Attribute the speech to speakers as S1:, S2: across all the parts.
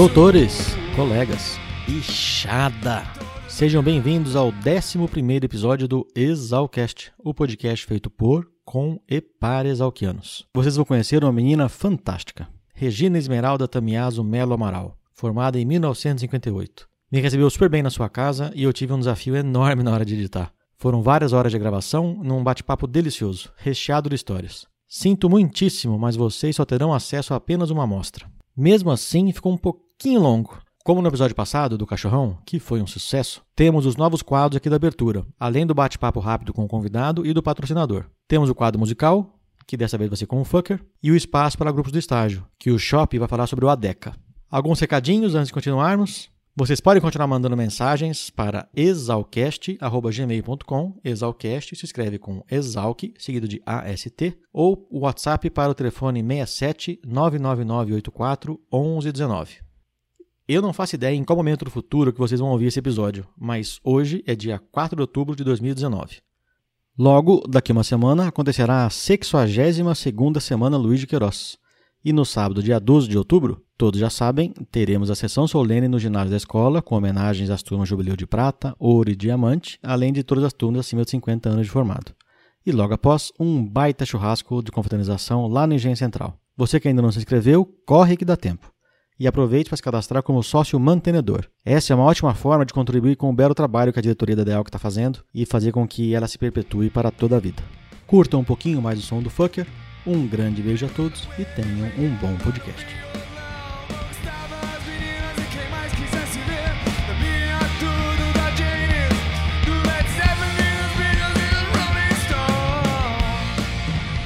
S1: Doutores, colegas, bichada! Sejam bem-vindos ao 11 episódio do Exalcast, o podcast feito por, com e para exalquianos. Vocês vão conhecer uma menina fantástica, Regina Esmeralda Tamiaso Melo Amaral, formada em 1958. Me recebeu super bem na sua casa e eu tive um desafio enorme na hora de editar. Foram várias horas de gravação num bate-papo delicioso, recheado de histórias. Sinto muitíssimo, mas vocês só terão acesso a apenas uma amostra. Mesmo assim, ficou um pouquinho longo. Como no episódio passado do Cachorrão, que foi um sucesso, temos os novos quadros aqui da abertura, além do bate-papo rápido com o convidado e do patrocinador. Temos o quadro musical, que dessa vez vai ser com o Fucker, e o espaço para grupos do estágio, que o Shop vai falar sobre o ADECA. Alguns recadinhos antes de continuarmos. Vocês podem continuar mandando mensagens para exalcast.gmail.com. Exalcast se escreve com exalc, seguido de AST, ou o WhatsApp para o telefone 67 99984 1119. Eu não faço ideia em qual momento do futuro que vocês vão ouvir esse episódio, mas hoje é dia 4 de outubro de 2019. Logo, daqui uma semana, acontecerá a 62ª Semana Luiz de Queiroz. E no sábado, dia 12 de outubro, todos já sabem, teremos a sessão solene no ginásio da escola, com homenagens às turmas Jubileu de Prata, Ouro e Diamante, além de todas as turmas acima de 50 anos de formado. E logo após, um baita churrasco de confraternização lá no Engenho Central. Você que ainda não se inscreveu, corre que dá tempo. E aproveite para se cadastrar como sócio mantenedor. Essa é uma ótima forma de contribuir com o belo trabalho que a diretoria da DEAL está fazendo e fazer com que ela se perpetue para toda a vida. Curta um pouquinho mais o som do Fucker um grande beijo a todos e tenham um bom podcast.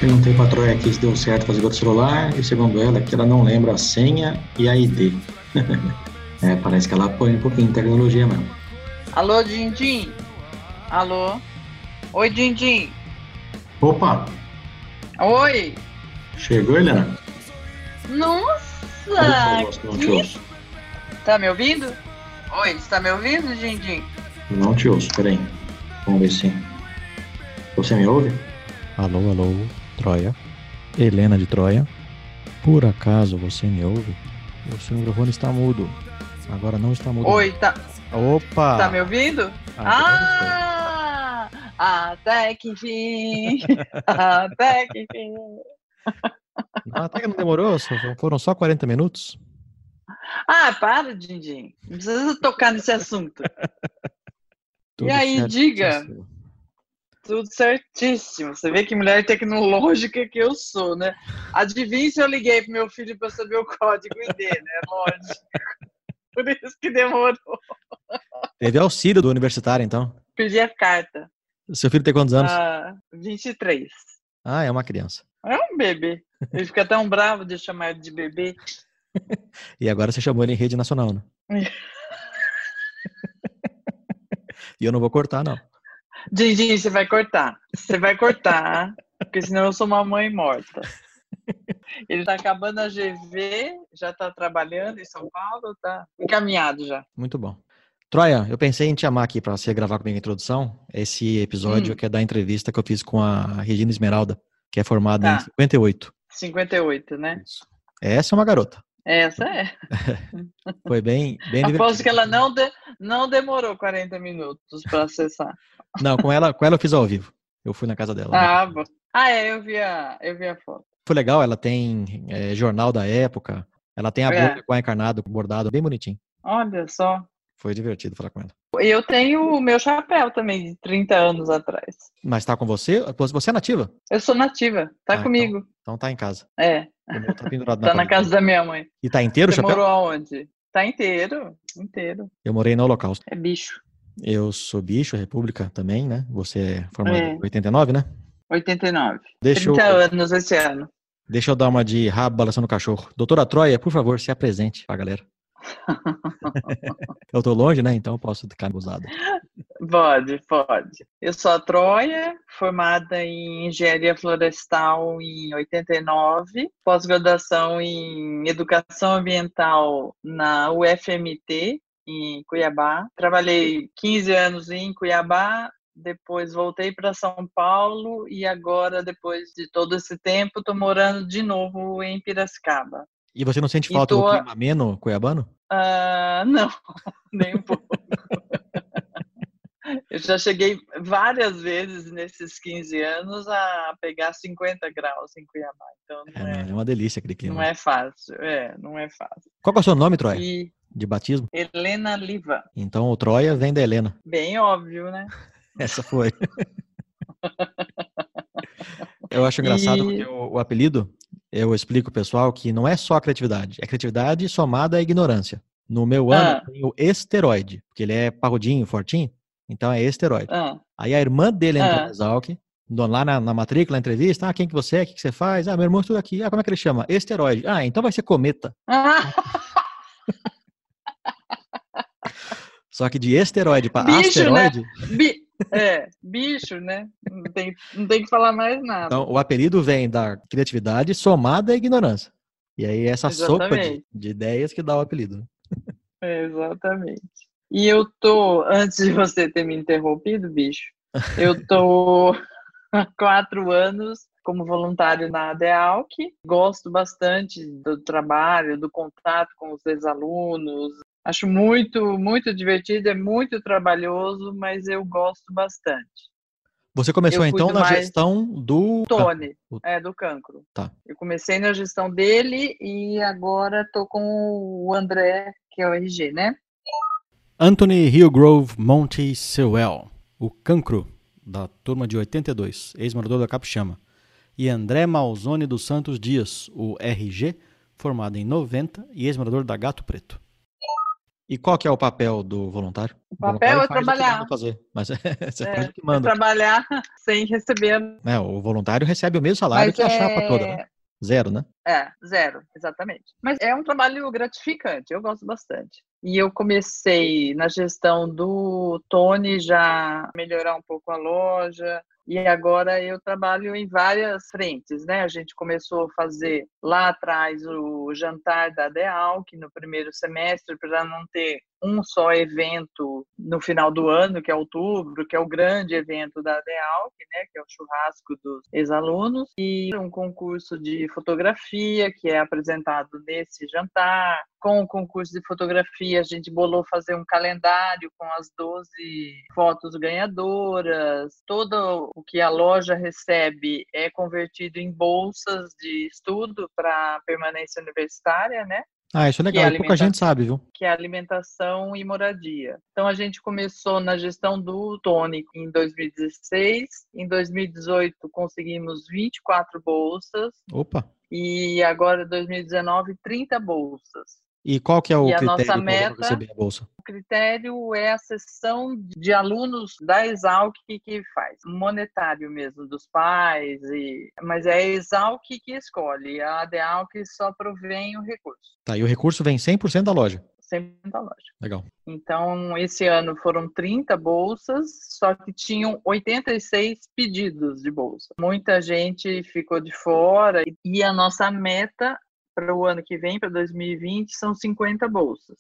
S2: Perguntei para a Troia aqui se deu certo fazer outro celular e segundo ela que ela não lembra a senha e a ID. é, parece que ela põe um pouquinho de tecnologia mesmo.
S3: Alô, Dindim? Alô? Oi, Dindim?
S2: Opa,
S3: Oi!
S2: Chegou, Helena?
S3: Nossa!
S2: Não te ouço.
S3: Tá me ouvindo? Oi, você tá me ouvindo, Dindim?
S2: Não te ouço, peraí. Vamos ver se. Você me ouve?
S1: Alô, alô, Troia. Helena de Troia. Por acaso você me ouve? O seu microfone está mudo. Agora não está mudo.
S3: Oi, tá.
S1: Opa!
S3: Tá me ouvindo?
S1: Agora
S3: ah! Até que enfim! Até que enfim!
S1: Até que não demorou, só- foram só 40 minutos.
S3: Ah, para, Dindim. Não precisa tocar nesse assunto.
S1: Tudo
S3: aí, diga. Tudo certíssimo. Você vê que mulher tecnológica que eu sou, né? Adivinha se eu liguei pro meu filho para saber o código ID, né? Lógico. Por isso que demorou.
S1: Teve auxílio do universitário, então.
S3: Pedi a carta.
S1: Seu filho tem quantos anos?
S3: Ah, 23.
S1: Ah, é uma criança.
S3: É um bebê. Ele fica tão bravo de chamar de bebê.
S1: E agora você chamou ele em rede nacional, né? e eu não vou cortar, não.
S3: Didi, você vai cortar. Você vai cortar, porque senão eu sou uma mãe morta. Ele tá acabando a GV, já tá trabalhando em São Paulo, tá encaminhado já.
S1: Muito bom. Troia, eu pensei em te chamar aqui para você gravar comigo a introdução. Esse episódio
S3: Hum.
S1: que é da entrevista que eu fiz com a Regina Esmeralda, que é formada em
S3: Tá.
S1: 58.
S3: 58, né?
S1: Essa é uma garota.
S3: Essa é.
S1: Foi bem, bem
S3: Aposto que ela não, de- não demorou 40 minutos para acessar.
S1: Não, com ela, com ela eu fiz ao vivo. Eu fui na casa dela. né?
S3: Ah, bom. Ah, é, eu vi a, eu vi a foto.
S1: Foi legal, ela tem é, jornal da época. Ela tem a
S3: É.
S1: bolha com a encarnado, bordado, bem bonitinho.
S3: Olha só.
S1: Foi divertido falar com ela.
S3: Eu tenho o meu chapéu também, de 30 anos atrás.
S1: Mas tá com você? Você é nativa?
S3: Eu sou nativa, tá
S1: Ah,
S3: comigo.
S1: Então tá em casa.
S3: É,
S1: O tá pendurado
S3: tá na casa da minha mãe.
S1: E tá inteiro o
S3: Você
S1: chapéu?
S3: morou aonde? Tá inteiro, inteiro.
S1: Eu morei no Holocausto.
S3: É bicho.
S1: Eu sou bicho, República também, né? Você é formado
S3: É.
S1: em 89, né?
S3: 89.
S1: Deixa eu,
S3: 30 anos esse ano.
S1: deixa eu dar uma de rabo balançando o cachorro. Doutora Troia, por favor, se apresente pra galera. eu tô longe, né? Então posso ficar abusado.
S3: Pode, pode. Eu sou a Troia, formada em Engenharia Florestal em 89, pós-graduação em Educação Ambiental na UFMT, em Cuiabá. Trabalhei 15 anos em Cuiabá, depois voltei para São Paulo e agora, depois de todo esse tempo, estou morando de novo em Piracicaba.
S1: E você não sente falta
S3: tô-
S1: do clima ameno cuiabano?
S3: Ah, não, nem um pouco. Eu já cheguei várias vezes nesses 15 anos a pegar 50 graus em Cuiabá. Então
S1: É,
S3: é,
S1: é uma delícia aquele clima.
S3: não é fácil. É, não é fácil.
S1: Qual é o seu nome, Troia?
S3: E
S1: De batismo?
S3: Helena Liva,
S1: Então o Troia vem da Helena.
S3: bem óbvio, né?
S1: Essa foi. Eu acho engraçado
S3: E-
S1: porque o, o apelido, eu explico pessoal que não é só a criatividade, é criatividade somada à ignorância. No meu ano
S3: Ah.
S1: tem o esteroide, porque ele é parrudinho, fortinho, então é esteroide.
S3: Ah,
S1: Aí a irmã dele entrou
S3: Ah.
S1: no Exalc, lá na, na matrícula, na entrevista, ah, quem que você é, o que, que você faz? Ah, meu irmão estuda aqui. Ah, como é que ele chama? Esteroide. Ah, então vai ser cometa.
S3: Ah,
S1: Só que de esteroide para
S3: né?
S1: asteroide,
S3: bi- é, bicho, né? Não tem, não tem que falar mais nada.
S1: então o apelido vem da criatividade somada à ignorância. E aí essa sopa de,
S3: Exatamente.
S1: de ideias que dá o apelido. né?
S3: É, Exatamente. E eu tô, antes de você ter me interrompido, bicho, eu tô há quatro anos como voluntário na ADEALC. Gosto bastante do trabalho, do contato com os ex-alunos. Acho muito, muito divertido, é muito trabalhoso, mas eu gosto bastante.
S1: Você começou
S3: Eu
S1: então na gestão do.
S3: Tony,
S1: o-
S3: é do cancro.
S1: Tá.
S3: Eu comecei na gestão dele e agora tô com o André, que é o RG, né?
S1: Anthony Hillgrove Monte Sewell, o cancro da turma de 82, ex-morador da Capixama. E André Malzone dos Santos Dias, o RG, formado em 90 e ex-morador da Gato Preto. E qual que é o papel do voluntário? O
S3: papel é
S1: faz o que
S3: trabalhar.
S1: Fazer, mas você
S3: É,
S1: faz o que
S3: é
S1: manda.
S3: trabalhar sem receber.
S1: né? O voluntário recebe o mesmo salário
S3: Mas
S1: que a chapa
S3: é-
S1: toda, né? Zero, né?
S3: É, zero, exatamente. Mas é um trabalho gratificante, eu gosto bastante. E eu comecei na gestão do Tony já melhorar um pouco a loja. E agora eu trabalho em várias frentes, né? A gente começou a fazer lá atrás o jantar da DEALC no primeiro semestre, para não ter um só evento no final do ano, que é outubro, que é o grande evento da DEALC, né? Que é o churrasco dos ex-alunos. E um concurso de fotografia, que é apresentado nesse jantar. Com o concurso de fotografia, a gente bolou fazer um calendário com as 12 fotos ganhadoras. Todo o que a loja recebe é convertido em bolsas de estudo para permanência universitária, né?
S1: Ah, isso é legal.
S3: é
S1: pouca gente sabe, viu?
S3: que é alimentação e moradia. Então a gente começou na gestão do Tony em 2016, em 2018 conseguimos 24 bolsas
S1: Opa.
S3: e agora 2019 30 bolsas.
S1: E qual que é o
S3: E
S1: critério
S3: nossa
S1: para receber a bolsa?
S3: O critério é a sessão de alunos da Exalc que faz, monetário mesmo, dos pais, e... mas é a Exalc que escolhe, a ADEALC só provém o recurso,
S1: Tá, e o recurso vem 100% da loja.
S3: sempre da loja.
S1: Legal.
S3: Então, esse ano foram 30 bolsas, só que tinham 86 pedidos de bolsa. Muita gente ficou de fora e a nossa meta para o ano que vem, para 2020, são 50 bolsas.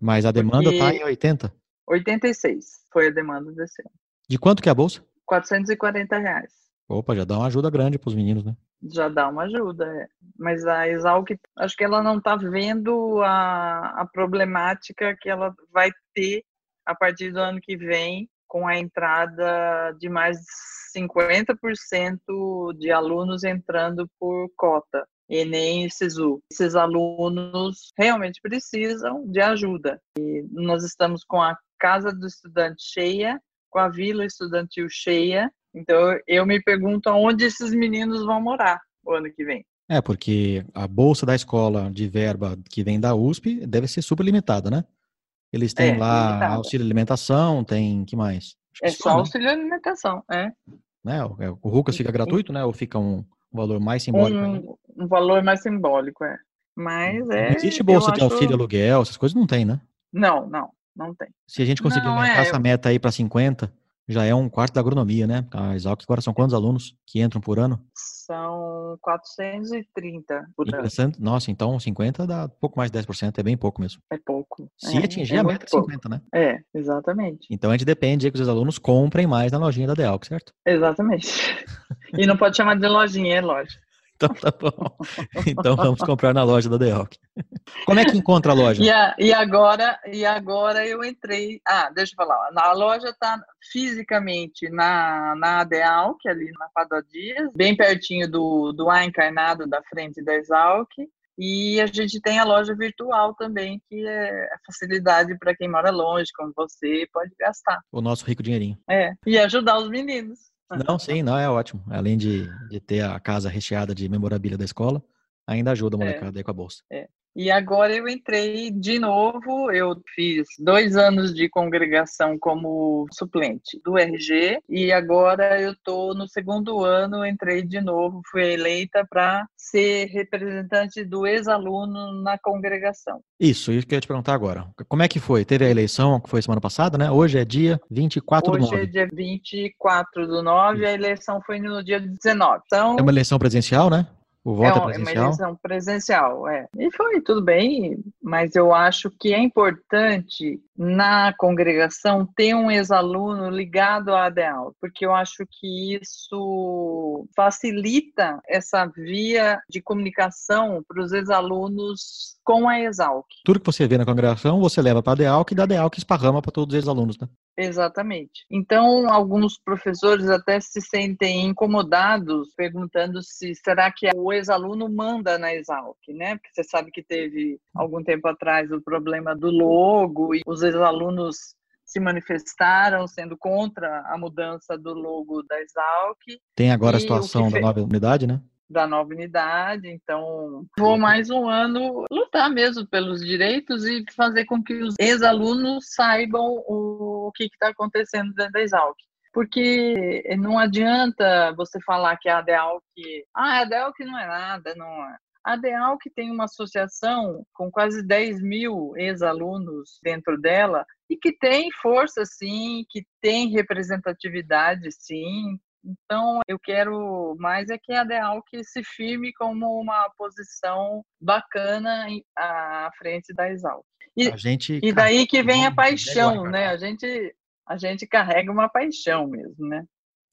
S1: Mas a demanda está em 80.
S3: 86 foi a demanda desse ano.
S1: De quanto que é a bolsa?
S3: 440 reais.
S1: Opa, já dá uma ajuda grande para os meninos, né?
S3: Já dá uma ajuda, é. mas a Exalc, acho que ela não está vendo a, a problemática que ela vai ter a partir do ano que vem, com a entrada de mais de 50% de alunos entrando por cota, Enem e SISU. Esses alunos realmente precisam de ajuda. E nós estamos com a Casa do Estudante cheia, com a Vila Estudantil cheia, então eu me pergunto aonde esses meninos vão morar o ano que vem.
S1: É, porque a bolsa da escola de verba que vem da USP deve ser super limitada, né? Eles têm
S3: É,
S1: lá
S3: limitada.
S1: auxílio alimentação, tem que mais? Acho que
S3: É só
S1: né?
S3: auxílio alimentação, é.
S1: né? O, é, o Rucas fica gratuito, né? Ou fica um, um valor mais simbólico?
S3: Um, um valor mais simbólico, é. Mas é.
S1: não existe bolsa de
S3: acho-
S1: auxílio aluguel, essas coisas não tem, né?
S3: Não, não, não tem.
S1: Se a gente conseguir
S3: Não,
S1: aumentar
S3: é,
S1: essa
S3: eu-
S1: meta aí para 50, já é um quarto da agronomia, né? A Exalc agora são quantos alunos que entram por ano?
S3: São 430 por ano.
S1: Nossa, então 50 dá pouco mais de 10%, é bem pouco mesmo.
S3: É pouco.
S1: Se
S3: é,
S1: atingir
S3: é
S1: a meta de
S3: pouco.
S1: 50, né?
S3: É, exatamente.
S1: Então a gente depende que os alunos comprem mais na lojinha da Dealc, certo?
S3: Exatamente. E não pode chamar de lojinha, é loja.
S1: Então tá bom. Então vamos comprar na loja da Delk. Como é que encontra a loja?
S3: E, a, e, agora, e agora eu entrei. Ah, deixa eu falar. A loja está fisicamente na, na Adealc, ali na Padua Dias, bem pertinho do, do A Encarnado da frente da Exalc. E a gente tem a loja virtual também, que é facilidade para quem mora longe, como você, pode gastar.
S1: O nosso rico dinheirinho.
S3: É, e ajudar os meninos.
S1: Não, sim, não, é ótimo. Além de, de ter a casa recheada de memorabilia da escola, ainda ajuda a é. molecada é. aí com a bolsa.
S3: É. E agora eu entrei de novo, eu fiz dois anos de congregação como suplente do RG e agora eu estou no segundo ano, entrei de novo, fui eleita para ser representante do ex-aluno na congregação.
S1: Isso, isso que eu ia te perguntar agora. Como é que foi? Teve a eleição, que foi semana passada, né? Hoje é dia 24
S3: Hoje
S1: do 9.
S3: Hoje é dia 24 do 9, a eleição foi no dia 19. Então,
S1: é uma eleição presencial, né? O voto é,
S3: um,
S1: é presencial?
S3: É uma eleição presencial, é. E foi tudo bem, mas eu acho que é importante na congregação ter um ex-aluno ligado à ADEAL, porque eu acho que isso facilita essa via de comunicação para os ex-alunos com a Exalc.
S1: Tudo que você vê na congregação, você leva para a ADEALC e da ADEALC esparrama para todos os ex-alunos, né?
S3: Exatamente. Então, alguns professores até se sentem incomodados perguntando se será que o ex-aluno manda na Exalc, né? Porque você sabe que teve algum tempo atrás o problema do logo e os ex-alunos se manifestaram sendo contra a mudança do logo da Exalc.
S1: Tem agora a situação da nova unidade, né?
S3: da nova unidade, então vou mais um ano lutar mesmo pelos direitos e fazer com que os ex-alunos saibam o, que está acontecendo dentro da Exalc. Porque não adianta você falar que a ADEALC, ah, a ADEALC não é nada, não é. A ADEALC tem uma associação com quase 10 mil ex-alunos dentro dela e que tem força, sim, que tem representatividade, sim, então, eu quero mais é que a que se firme como uma posição bacana à frente da Exalc. E, e daí que vem a paixão, né? A gente, a gente carrega uma paixão mesmo, né?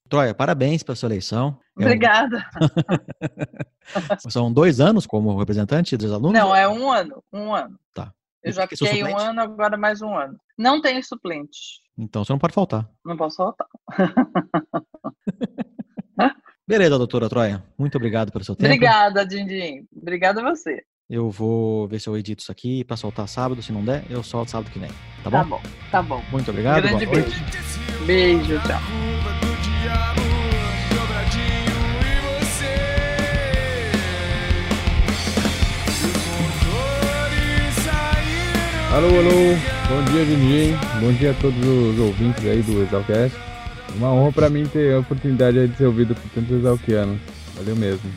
S1: Troia, parabéns pela sua eleição.
S3: Obrigada.
S1: São dois anos como representante dos alunos?
S3: Não, é um ano. Um ano.
S1: Tá.
S3: Eu já fiquei um ano, agora mais um ano. Não tenho suplente.
S1: Então você não pode faltar.
S3: Não posso faltar.
S1: Beleza, doutora Troia. Muito obrigado pelo seu tempo.
S3: Obrigada, Dindim. Obrigada a você.
S1: Eu vou ver se eu edito isso aqui para soltar sábado. Se não der, eu solto sábado que vem. Tá bom?
S3: Tá bom, tá bom.
S1: Muito obrigado.
S3: Um grande beijo. Beijo, tchau.
S4: Alô, alô, bom dia, Dindim. Bom dia a todos os ouvintes aí do Exalcast. Uma honra para mim ter a oportunidade de ser ouvido por tantos exalquianos. Valeu mesmo.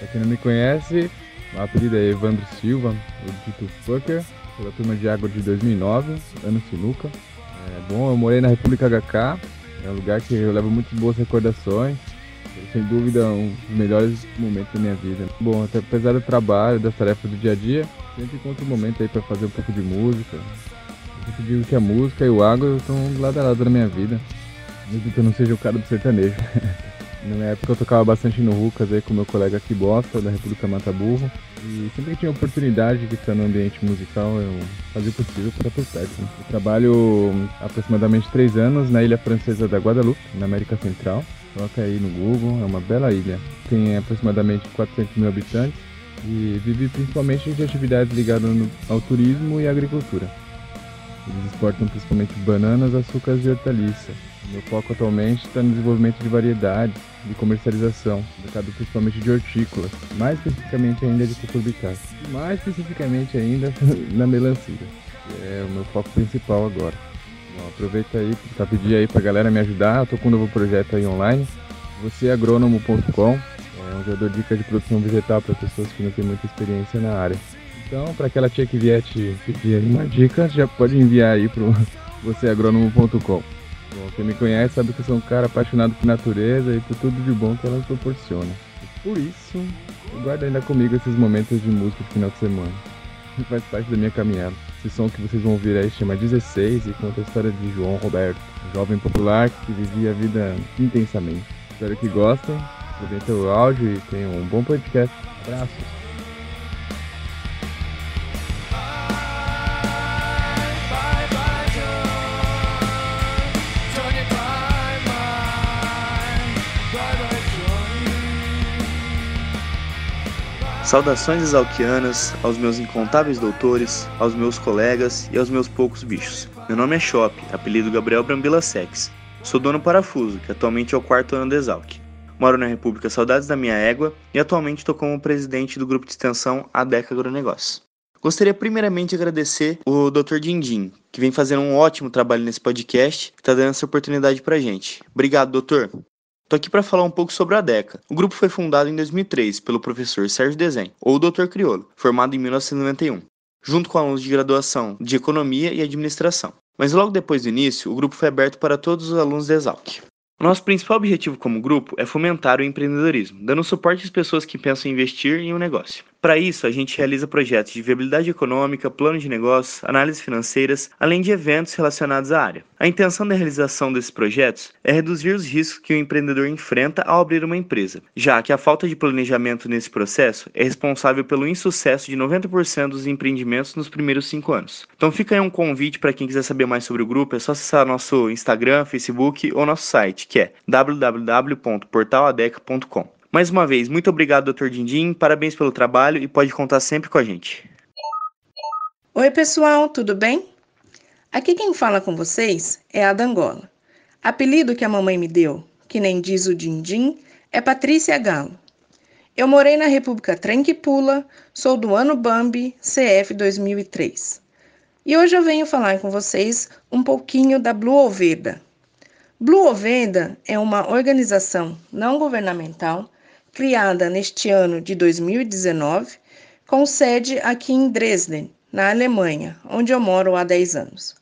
S4: Pra quem não me conhece, o apelido é Evandro Silva, o dito Fucker, pela turma de água de 2009, ano Sinuca. É bom, eu morei na República HK, é um lugar que eu levo muitas boas recordações. Sem dúvida, um dos melhores momentos da minha vida. Bom, até apesar do trabalho, das tarefas do dia a dia, sempre encontro um momento aí para fazer um pouco de música. Eu sempre digo que a música e o água estão lado a lado na minha vida. Mesmo que eu não seja o cara do sertanejo. Na minha época eu tocava bastante no Rucas aí com meu colega aqui Bosta, da República Mata Burro. E sempre que tinha oportunidade de estar no ambiente musical, eu fazia o possível para estar perto. Eu trabalho aproximadamente três anos na ilha francesa da Guadalupe, na América Central. Coloca aí no Google, é uma bela ilha. Tem aproximadamente 400 mil habitantes e vive principalmente de atividades ligadas ao turismo e agricultura. Eles exportam principalmente bananas, açúcares e hortaliças. Meu foco atualmente está no desenvolvimento de variedades, de comercialização, mercado principalmente de hortícolas, mais especificamente ainda de cucurbitacea, e mais especificamente ainda na melancia, é o meu foco principal agora. Bom, aproveita aí para pedir aí para galera me ajudar, eu com um novo projeto aí online, vocêagrônomo.com, é um gerador de dicas de produção vegetal para pessoas que não têm muita experiência na área. Então, para aquela tia que vier te pedir uma dica, já pode enviar aí para vocêagrônomo.com. Bom, quem me conhece sabe que eu sou um cara apaixonado por natureza e por tudo de bom que ela proporciona. E por isso, eu guardo ainda comigo esses momentos de música de final de semana. Faz parte da minha caminhada. Esse som que vocês vão ouvir aí chama 16 e conta a história de João Roberto, um jovem popular que vivia a vida intensamente. Espero que gostem. Aproveita o áudio e tenha um bom podcast. Abraços.
S5: Saudações exalquianas aos meus incontáveis doutores, aos meus colegas e aos meus poucos bichos. Meu nome é Shop, apelido Gabriel Brambila Sex. Sou dono parafuso, que atualmente é o quarto ano da Exalc. Moro na República Saudades da Minha Égua e atualmente estou como presidente do grupo de extensão ADECA Agronegócio. Gostaria primeiramente de agradecer o Dr. Dindim, que vem fazendo um ótimo trabalho nesse podcast, que está dando essa oportunidade pra gente. Obrigado, doutor. Tô aqui para falar um pouco sobre a DECA. O grupo foi fundado em 2003 pelo professor Sérgio Desen, ou Dr. Criolo, formado em 1991, junto com alunos de graduação de Economia e Administração. Mas logo depois do início, o grupo foi aberto para todos os alunos da Exalc. O nosso principal objetivo como grupo é fomentar o empreendedorismo, dando suporte às pessoas que pensam em investir em um negócio. Para isso, a gente realiza projetos de viabilidade econômica, plano de negócios, análises financeiras, além de eventos relacionados à área. A intenção da realização desses projetos é reduzir os riscos que o empreendedor enfrenta ao abrir uma empresa, já que a falta de planejamento nesse processo é responsável pelo insucesso de 90% dos empreendimentos nos primeiros cinco anos. Então fica aí um convite para quem quiser saber mais sobre o grupo, é só acessar nosso Instagram, Facebook ou nosso site, que é www.portaladeca.com. Mais uma vez, muito obrigado, Dr. Dindim, parabéns pelo trabalho e pode contar sempre com a gente.
S6: Oi, pessoal, tudo bem? Aqui quem fala com vocês é a Dangola. Apelido que a mamãe me deu, que nem diz o Dindim, é Patrícia Galo. Eu morei na República Trem que Pula, sou do ano Bambi, CF 2003. E hoje eu venho falar com vocês um pouquinho da Blue Oveda. Blue Oveda é uma organização não governamental criada neste ano de 2019, com sede aqui em Dresden, na Alemanha, onde eu moro há 10 anos.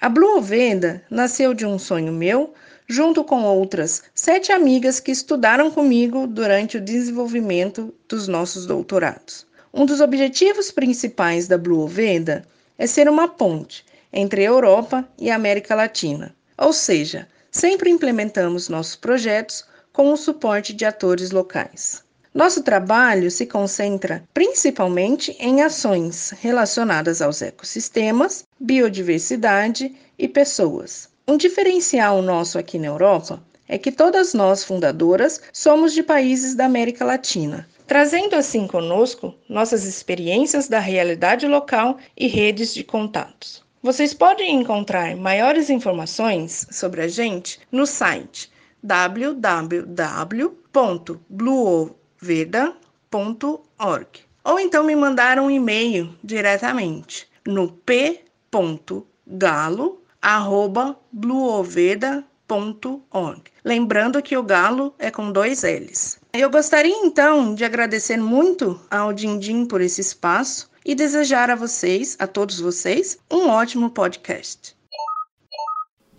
S6: A Blue Oveda nasceu de um sonho meu, junto com outras sete amigas que estudaram comigo durante o desenvolvimento dos nossos doutorados. Um dos objetivos principais da Blue Oveda é ser uma ponte entre a Europa e a América Latina, ou seja, sempre implementamos nossos projetos com o suporte de atores locais. Nosso trabalho se concentra principalmente em ações relacionadas aos ecossistemas, biodiversidade e pessoas. Um diferencial nosso aqui na Europa é que todas nós fundadoras somos de países da América Latina, trazendo assim conosco nossas experiências da realidade local e redes de contatos. Vocês podem encontrar maiores informações sobre a gente no site www.bluoveda.org ou então me mandar um e-mail diretamente no p.galo@bluoveda.org. Lembrando que o galo é com dois L's. Eu gostaria então de agradecer muito ao Dindim por esse espaço e desejar a vocês, a todos vocês, um ótimo podcast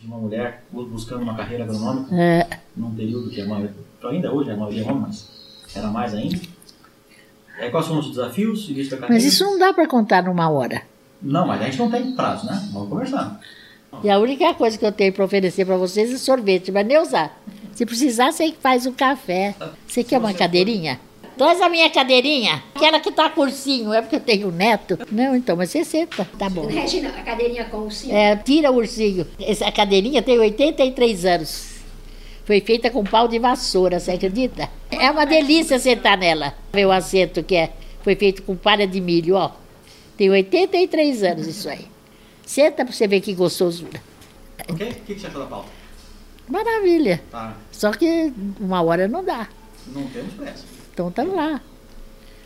S1: de uma mulher buscando uma carreira agronômica é. num período que a maioria, ainda hoje a maioria é homem, mas era mais ainda. É, quais são os desafios?
S7: Mas isso não dá para contar numa hora.
S1: Não, mas a gente não tem prazo, né? Vamos conversar.
S7: E a única coisa que eu tenho para oferecer para vocês é sorvete, mas nem usar. Se precisar, você faz um café. Você quer uma cadeirinha? Traz a minha cadeirinha, aquela que tá cursinho, é porque eu tenho neto. Não, então, mas você senta, tá bom.
S8: Regina, a cadeirinha com o ursinho?
S7: É, tira o ursinho. Essa cadeirinha tem 83 anos. Foi feita com pau de vassoura, você acredita? É uma delícia sentar nela. Ver o assento que é, foi feito com palha de milho, ó. Tem 83 anos isso aí. Senta pra você ver que gostosura.
S1: Ok? O que, você achou da pauta?
S7: Maravilha. Tá. Só que uma hora não dá.
S1: Não temos pressa.
S7: Então tá lá.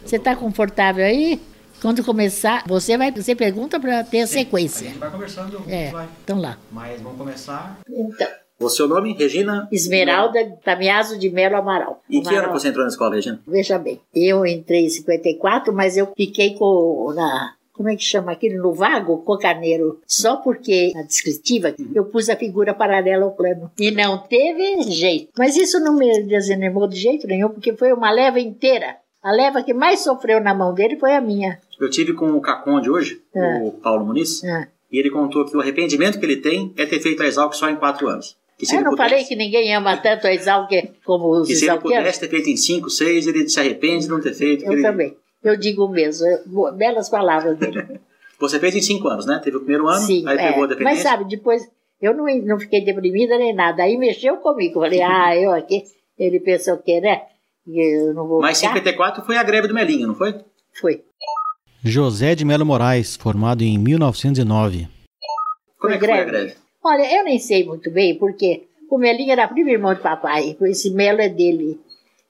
S7: Você está confortável aí? Quando começar, você vai, você pergunta para ter a Sim, sequência.
S1: A gente vai conversando,
S7: é,
S1: vai.
S7: Então lá.
S1: Mas vamos começar.
S7: Então.
S1: O seu nome, Regina?
S7: Esmeralda Tamiaso de Melo Amaral.
S1: E que ano você entrou na escola, Regina?
S7: Veja bem, eu entrei em 54, mas eu fiquei com na como é que chama aquilo, no vago, cocaneiro, só porque na descritiva eu pus a figura paralela ao plano. E não teve jeito. Mas isso não me desanimou de jeito nenhum, porque foi uma leva inteira. A leva que mais sofreu na mão dele foi a minha.
S1: Eu tive com o Caconde hoje, ah. o Paulo Muniz, ah. e ele contou que o arrependimento que ele tem é ter feito a Exalc só em quatro anos.
S7: Eu não
S8: pudesse,
S7: falei que ninguém ama tanto a Exalc como os
S8: que se ele
S7: exalquianos?
S8: pudesse ter feito em 5, 6, ele se arrepende de não ter feito.
S7: Eu
S8: ele-
S7: também. Eu digo mesmo. eu- bo- belas palavras dele.
S8: Você fez em 5 anos, né? Teve o primeiro ano,
S7: Sim,
S8: aí
S7: é.
S8: pegou a
S7: Mas
S8: dependência.
S7: sabe, depois eu não, não fiquei deprimida nem nada. Aí mexeu comigo. Falei, ah, eu aqui. Ele pensou que, né? que Eu não vou
S8: Mas
S7: ficar.
S8: 54 foi a greve do Melinho, não foi?
S7: Foi.
S1: José de Melo Moraes, formado em 1909.
S8: Como
S7: Foi
S8: é que foi a
S7: greve.
S8: greve?
S7: Olha, eu nem sei muito bem, porque o Melinho era primo irmão de papai. Esse Melo é dele.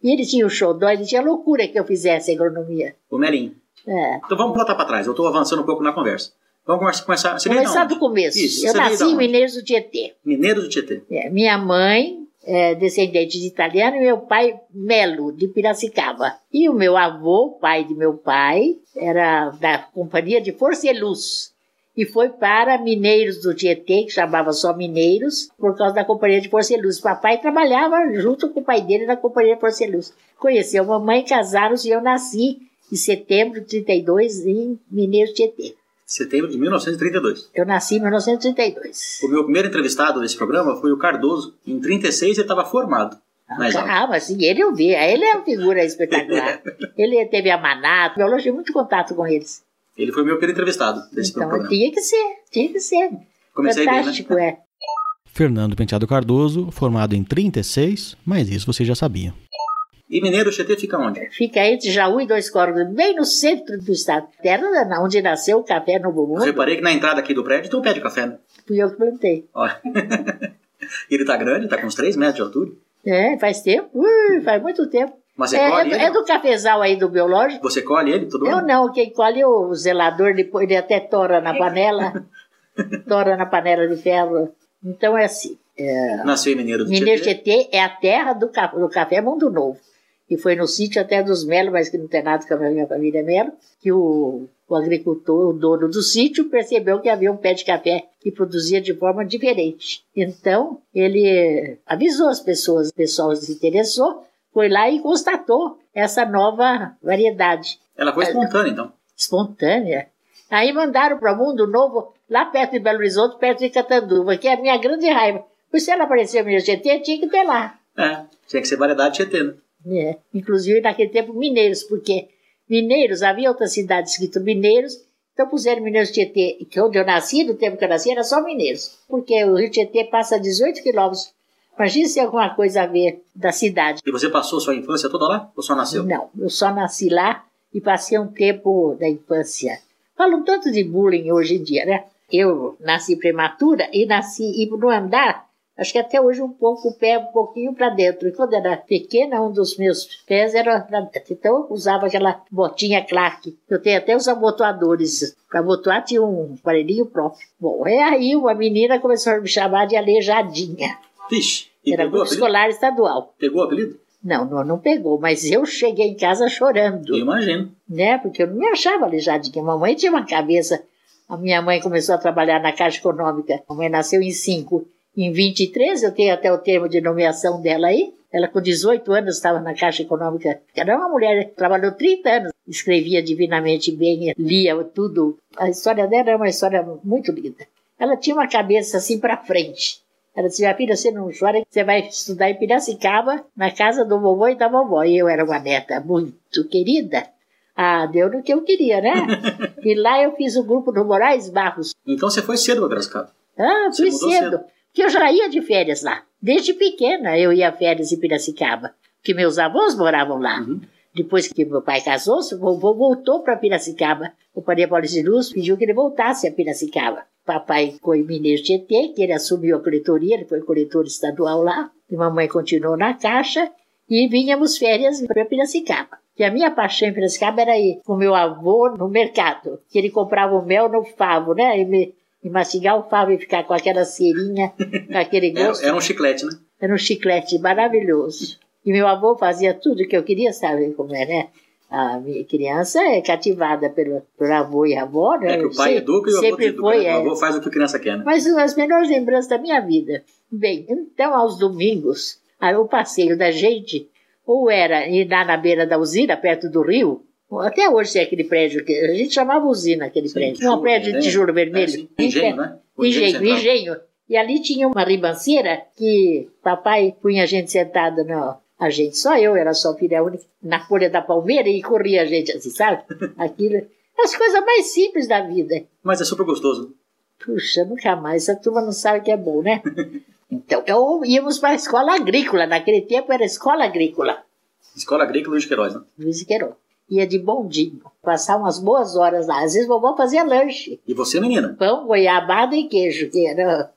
S7: E ele tinha o xodó, ele tinha loucura que eu fizesse agronomia.
S8: O Melinho.
S7: É.
S8: Então vamos voltar para trás. Eu estou avançando um pouco na conversa. Vamos começar. Você
S7: Começar do começo.
S8: Isso,
S7: eu nasci em? Mineiros do Tietê.
S8: Mineiro do Tietê.
S7: É, minha mãe é descendente de italiano e meu pai Melo, de Piracicaba. E o meu avô, pai de meu pai, era da companhia de Força e Luz. E foi para Mineiros do Tietê, que chamava só Mineiros, por causa da companhia de Força e Luz. Papai trabalhava junto com o pai dele na companhia de Força e Luz. Conheceu a mamãe, casaram-se e eu nasci em setembro de 32 em Mineiros do Tietê.
S8: Setembro de 1932.
S7: Eu nasci em 1932.
S8: O meu primeiro entrevistado desse programa foi o Cardoso. Em 36 ele estava formado. na Exalc.
S7: Ah, mas sim, ele eu vi. Ele é uma figura espetacular. ele teve a Manato, eu tive muito contato com eles.
S8: Ele foi o meu primeiro entrevistado desse
S7: Então,
S8: programa.
S7: tinha que ser, tinha que ser.
S8: Comecei bem, né?
S7: Fantástico, é.
S1: Fernando Penteado Cardoso, formado em 36, mas isso você já sabia.
S8: E Mineiro Tietê fica onde?
S7: Fica entre Jaú e Dois Corvos, bem no centro do estado. Terra onde nasceu o café no
S8: Eu
S7: Mundo.
S8: reparei que na entrada aqui do prédio tem um pé de café. Né?
S7: Fui eu que plantei.
S8: Olha. ele tá grande, tá com uns 3 metros de altura.
S7: É, faz tempo. Ui, faz muito tempo.
S8: Mas
S7: É, é,
S8: colhe
S7: do-
S8: ele?
S7: é do cafezal aí do biológico.
S8: Você colhe ele todo
S7: Eu
S8: ano?
S7: não, quem colhe é o zelador, depois ele até tora na panela. tora na panela de ferro. Então é assim.
S8: Nasceu em Mineiro do
S7: Mineiro
S8: Tietê.
S7: Tietê é a terra do, do café Mundo Novo. E foi no sítio até dos Melo, mas que não tem nada com a minha família Melo, que o, o agricultor, o dono do sítio, percebeu que havia um pé de café que produzia de forma diferente. Então, ele avisou as pessoas, o pessoal se interessou, foi lá e constatou essa nova variedade
S8: Ela foi espontânea, então.
S7: espontânea. Aí mandaram para Mundo Novo, lá perto de Belo Horizonte, perto de Catanduva, que é a minha grande raiva. Pois se ela apareceu no GT, tinha que ter lá.
S8: É, tinha que ser variedade Tietê, né?
S7: né? Inclusive naquele tempo Mineiros, porque Mineiros, havia outras cidades escritas Mineiros, então puseram Mineiros Tietê, que onde eu nasci, no tempo que eu nasci, era só Mineiros, porque o Rio Tietê passa 18 quilômetros. Imagina se alguma coisa a ver da cidade.
S8: E você passou sua infância toda lá? Ou só nasceu?
S7: Não, eu só nasci lá e passei um tempo da infância. Falam tanto de bullying hoje em dia, né? Eu nasci prematura e nasci e no andar, acho que até hoje um pouco o pé um pouquinho para dentro. E quando era pequena, um dos meus pés era pra dentro. Então eu usava aquela botinha Clark. Eu tenho até os abotoadores. Para abotoar tinha um aparelhinho próprio. Bom, é aí uma menina começou a me chamar de aleijadinha.
S8: Vixe, e
S7: Era grupo escolar estadual.
S8: Pegou o apelido?
S7: Não, não, não pegou, mas eu cheguei em casa chorando
S8: Eu imagino.
S7: né? Porque eu não me achava aleijadinha. Mamãe tinha uma cabeça. A minha mãe começou a trabalhar na Caixa Econômica. A mãe nasceu em 5. Em 23, eu tenho até o termo de nomeação dela aí. Ela, com 18 anos, estava na Caixa Econômica. Era uma mulher que trabalhou 30 anos. Escrevia divinamente bem, lia tudo. A história dela é uma história muito linda. Ela tinha uma cabeça assim para frente. Ela disse, minha filha, você não chora, você vai estudar em Piracicaba, na casa do vovô e da vovó. E eu era uma neta muito querida. Ah, deu no que eu queria, né? e lá eu fiz o grupo do Moraes Barros.
S8: Então você foi cedo pra Piracicaba.
S7: Ah, fui cedo.
S8: cedo.
S7: Porque eu já ia de férias lá. Desde pequena eu ia a férias em Piracicaba. Porque meus avós moravam lá.
S8: Uhum.
S7: Depois que meu pai casou-se, o vovô voltou para Piracicaba. O Maria Paulista de Luz pediu que ele voltasse a Piracicaba. Papai ficou em Mineiro Tietê, que ele assumiu a coletoria, ele foi coletor estadual lá. E mamãe continuou na Caixa. E vínhamos férias para Piracicaba. E a minha paixão em Piracicaba era ir com meu avô no mercado. Que ele comprava o mel no favo, né? E, me, e mastigar o favo e ficar com aquela cerinha, com aquele
S8: Era,
S7: gosto.
S8: era um chiclete, né?
S7: Era um chiclete maravilhoso. E meu avô fazia tudo que eu queria saber como é, né? A criança é cativada pelo, avô e avó, né?
S8: É que o pai educa e o avô
S7: sempre
S8: educa.
S7: foi,
S8: né?
S7: é.
S8: O avô faz o que a criança quer, né?
S7: Mas as melhores lembranças da minha vida. Bem, então aos domingos, o passeio da gente, ou era ir lá na beira da usina, perto do rio, até hoje tem aquele prédio, que a gente chamava usina aquele
S8: Sim,
S7: prédio,
S8: tijolo,
S7: um prédio de tijolo
S8: É,
S7: vermelho.
S8: sim. Engenho, né? O
S7: Engenho,
S8: central.
S7: engenho. E ali tinha uma ribanceira que papai punha a gente sentada na. A gente, só eu, era só filha única, na folha da palmeira e corria a gente assim, sabe? Aquilo. As coisas mais simples da vida.
S8: Mas é super gostoso.
S7: Puxa, nunca mais. Essa turma não sabe que é bom, né? Então, eu íamos para a escola agrícola. Naquele tempo era escola agrícola.
S8: Escola Agrícola Luiz Queiroz, né?
S7: Luiz Queiroz. Ia de bondinho. Passar umas boas horas lá. Às vezes vovó fazia lanche.
S8: E você, menina?
S7: Pão, goiabada e queijo, que era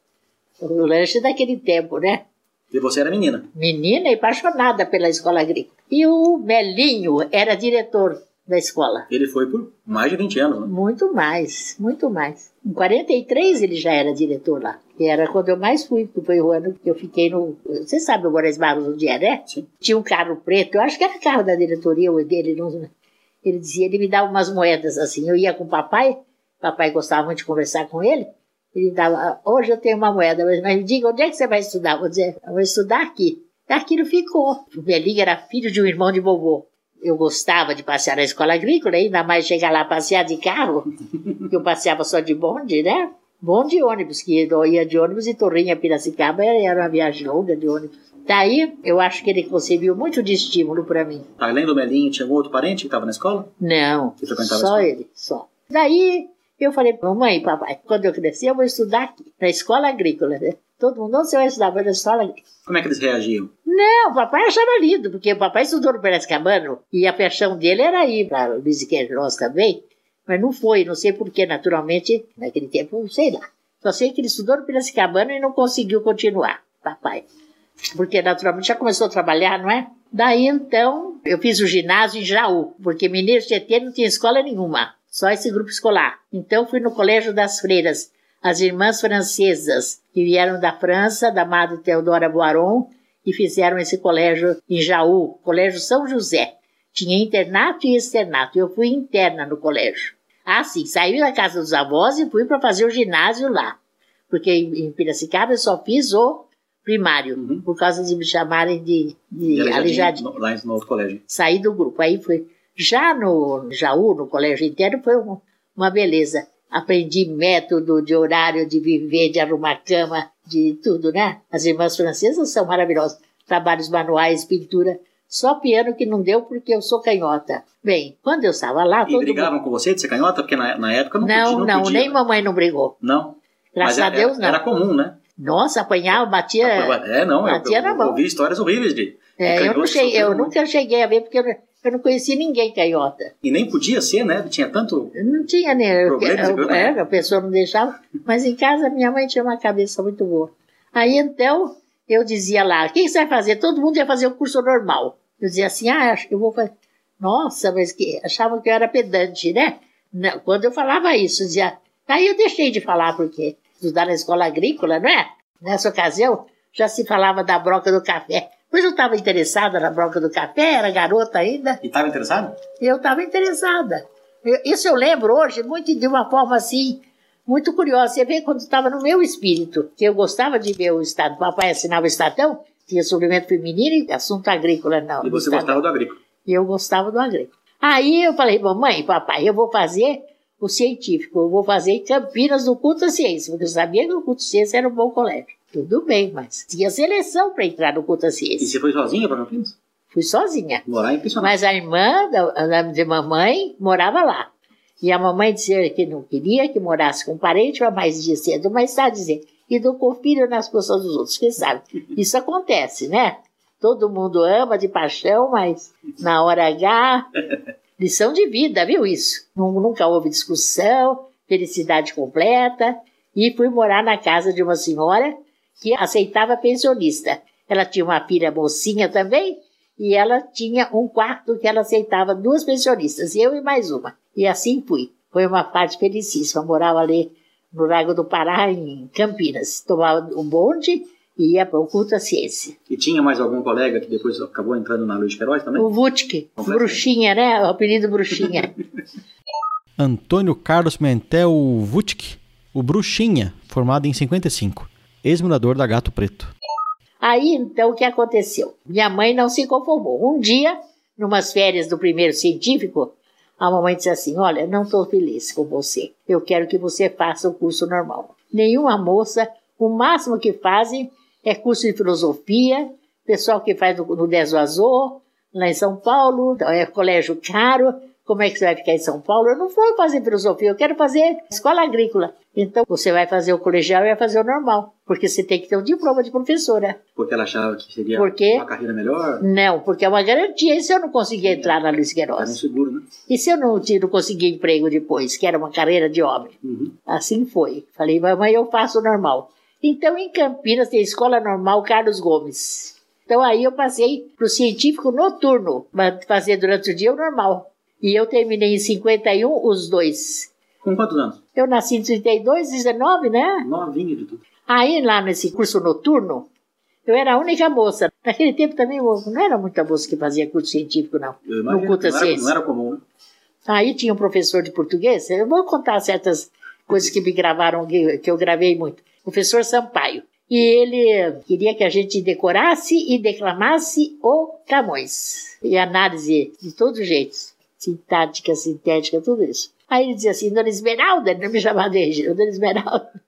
S7: o lanche daquele tempo, né?
S8: E você era menina?
S7: Menina e apaixonada pela escola agrícola. E o Melinho era diretor da escola.
S8: Ele foi por mais de 20 anos, né?
S7: Muito mais, muito mais. Em 43 ele já era diretor lá. Que era quando eu mais fui, porque foi o ano que eu fiquei no. Você sabe o Moraes Barros onde é, né?
S8: Sim.
S7: Tinha um carro preto, eu acho que era carro da diretoria ou dele. Não... Ele dizia, ele me dava umas moedas assim. Eu ia com o papai, papai gostava muito de conversar com ele. Ele dava, hoje eu tenho uma moeda, mas me diga, onde é que você vai estudar? Vou dizer, eu vou estudar aqui. Aquilo ficou. O Belinho era filho de um irmão de vovô eu gostava de passear na escola agrícola, ainda mais chegar lá passear de carro, que eu passeava só de bonde, né? Bonde e ônibus, que eu ia de ônibus e Torrinha Piracicaba era uma viagem longa de ônibus. Daí, eu acho que ele concebeu muito de estímulo para mim.
S8: Além do Melinho, tinha algum outro parente que estava na escola?
S7: Não, só
S8: escola?
S7: ele, só. Daí, eu falei, mamãe e papai, quando eu crescer, eu vou estudar aqui, na escola agrícola, né? Todo mundo, onde você vai estudar? Vai na escola agrícola.
S8: Como é que eles reagiam?
S7: Não, o papai achava lindo, porque o papai estudou no Piracicabano e a paixão dele era ir para Luiz Queiroz também, mas não foi, não sei porquê, naturalmente, naquele tempo, sei lá. Só sei que ele estudou no Piracicabano e não conseguiu continuar, papai. Porque naturalmente já começou a trabalhar, não é? Daí então, eu fiz o ginásio em Jaú, porque Mineiro Tietê não tinha escola nenhuma, só esse grupo escolar. Então fui no Colégio das Freiras, as irmãs francesas, que vieram da França, da Madre Teodora Boiron, e fizeram esse colégio em Jaú, Colégio São José. Tinha internato e externato. Eu fui interna no colégio. Ah, sim, saí da casa dos avós e fui para fazer o ginásio lá. Porque em Piracicaba eu só fiz o primário,
S8: Uhum.
S7: por causa de me chamarem de, de Aleijadinho.
S8: Lá no colégio.
S7: Saí do grupo. Aí foi. Já no Jaú, no colégio interno, foi um- uma beleza. Aprendi método de horário, de viver, de arrumar cama, de tudo, né? As irmãs francesas são maravilhosas. Trabalhos manuais, pintura. Só piano que não deu porque eu sou canhota. Bem, quando eu estava lá,
S8: E
S7: todo mundo...
S8: brigavam com você de ser canhota? Porque na, na época não,
S7: Não,
S8: podia.
S7: não,
S8: podia.
S7: nem mamãe não brigou.
S8: Não.
S7: Graças
S8: Mas
S7: a
S8: era-
S7: Deus, não.
S8: Era comum, né?
S7: Nossa, apanhava, batia.
S8: É, não. Eu,
S7: batia na
S8: eu,
S7: mão.
S8: ouvi histórias horríveis de. de
S7: É, eu, não cheguei, eu nunca cheguei a ver porque eu, não- eu não conheci ninguém canhota.
S8: E nem podia ser, né? Tinha tanto.
S7: Não tinha nem.
S8: Problemas,
S7: eu-
S8: né?
S7: é, a pessoa não deixava. Mas em casa minha mãe tinha uma cabeça muito boa. Aí então eu dizia lá: o que você vai fazer? Todo mundo ia fazer o curso normal. Eu dizia assim: ah, acho que eu vou fazer. Nossa, mas que achavam que eu era pedante, né? Não, quando eu falava isso, eu dizia. Aí eu deixei de falar, porque estudar na escola agrícola, não é? Nessa ocasião já se falava da broca do café. Pois eu estava interessada na broca do café, era garota ainda.
S8: E estava interessado?
S7: Eu estava interessada. Eu- Isso eu lembro hoje muito de uma forma assim, muito curiosa. Você vê quando estava no meu espírito, que eu gostava de ver o Estado. Papai assinava o Estadão, tinha suplemento feminino e assunto agrícola, não.
S8: E você
S7: Estadão.
S8: gostava do agrícola.
S7: E eu gostava do agrícola. Aí eu falei, mamãe papai, eu vou fazer o científico, eu vou fazer em Campinas no Culto à Ciência, porque eu sabia que o Culto à Ciência era um bom colégio. Tudo bem, mas tinha seleção para entrar no Culto à
S8: E
S7: Ciência.
S8: você foi sozinha para Campinas?
S7: Fui sozinha.
S8: Morar em pensionato.
S7: Mas a irmã da, da- de mamãe morava lá. E a mamãe dizia que não queria que morasse com um parente, mas mais dia cedo, mas está dizendo, e do filho nas costas dos outros, quem sabe? Isso acontece, né? Todo mundo ama de paixão, mas na hora H, lição de vida, viu isso? Nu- Nunca houve discussão, felicidade completa. E fui morar na casa de uma senhora que aceitava pensionista. Ela tinha uma filha mocinha também, e ela tinha um quarto que ela aceitava duas pensionistas, eu e mais uma. E assim fui. Foi uma parte felicíssima. Morava ali no Lago do Pará, em Campinas. Tomava um bonde e ia para o culto à ciência.
S8: E tinha mais algum colega que depois acabou entrando na Luiz Queiroz também?
S7: O Vutke. Bruxinha, né? O apelido Bruxinha.
S1: Antônio Carlos Pimentel Vutk, o Bruxinha, formado em 55, ex-morador da Gato Preto.
S7: Aí, então, o que aconteceu? Minha mãe não se conformou. Um dia, numas férias do primeiro científico, a mamãe disse assim: Olha, não estou feliz com você. Eu quero que você faça o curso normal. Nenhuma moça O máximo que fazem é curso de filosofia, pessoal que faz no, no Deso Azul, lá em São Paulo, é colégio caro, como é que você vai ficar em São Paulo? Eu não vou fazer filosofia, eu quero fazer escola agrícola. Então você vai fazer o colegial e vai fazer o normal, porque você tem que ter um diploma de professora.
S8: Porque ela achava que seria
S7: Porque-
S8: uma carreira melhor?
S7: Não, porque é uma garantia. E se eu não conseguir entrar na Luiz
S8: Era um
S7: Queiroz?
S8: seguro, né?
S7: E se eu não, não conseguir emprego depois, que era uma carreira de homem?
S8: Uhum.
S7: Assim foi. Falei, mamãe, eu faço o normal. Então, em Campinas, tem a Escola Normal Carlos Gomes. Então, aí eu passei para o científico noturno, mas fazer durante o dia o normal. E eu terminei em 51 os dois.
S8: Com quantos anos?
S7: Eu nasci em 32, 19, né?
S8: Novinha de tudo.
S7: Aí, lá nesse curso noturno, eu era a única moça. Naquele tempo também não era muita moça que fazia curso científico, não.
S8: Eu
S7: No culto
S8: não, era, não era comum, né?
S7: Aí tinha um professor de português, eu vou contar certas coisas que me gravaram, que, que eu gravei muito. Professor Sampaio. E ele queria que a gente decorasse e declamasse o Camões. E análise de todos os jeitos. Sintática, sintética, tudo isso. Aí ele dizia assim, Dona Esmeralda, ele não me chamava de Regina, Dona Esmeralda.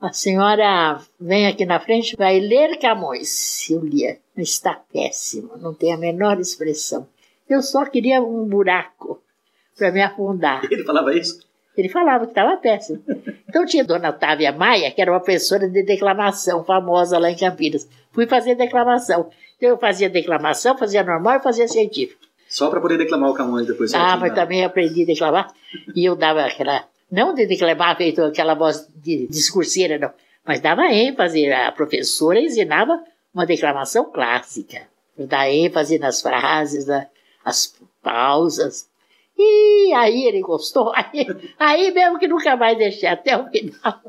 S7: A senhora vem aqui na frente, vai ler Camões. Eu lia. Está péssimo, não tem a menor expressão. Eu só queria um buraco para me afundar.
S8: Ele falava isso?
S7: Ele falava que estava péssimo. Então tinha Dona Otávia Maia, que era uma professora de declamação famosa lá em Campinas. Fui fazer declamação. Então eu fazia declamação, fazia normal e fazia científico.
S8: Só para poder declamar o Camões depois.
S7: Ah, mas
S8: né?
S7: também aprendi a declamar. E eu dava aquela. Não de declamar feito aquela voz de discurseira, não. Mas dava ênfase. A professora ensinava uma declamação clássica. Dar ênfase nas frases, na- as pausas. E aí ele gostou. Aí, aí mesmo que nunca mais deixei até o final.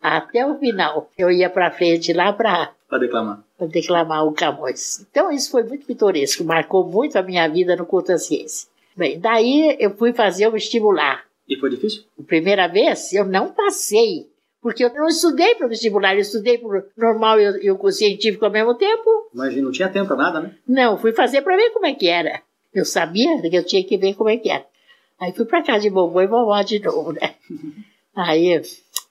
S7: Até o final. Eu ia pra frente lá pra
S8: Para declamar.
S7: Para declamar o Camões. Então isso foi muito pitoresco, marcou muito a minha vida no culto à ciência. Bem, daí eu fui fazer o vestibular.
S8: E foi difícil?
S7: A primeira vez eu não passei, porque eu não estudei para o vestibular, eu estudei para o normal e o- o científico ao mesmo tempo.
S8: Imagina, não tinha tempo para nada, né?
S7: Não, fui fazer para ver como é que era. Eu sabia que eu tinha que ver como é que era. Aí fui para casa de vovô e vovó de novo, né? Aí,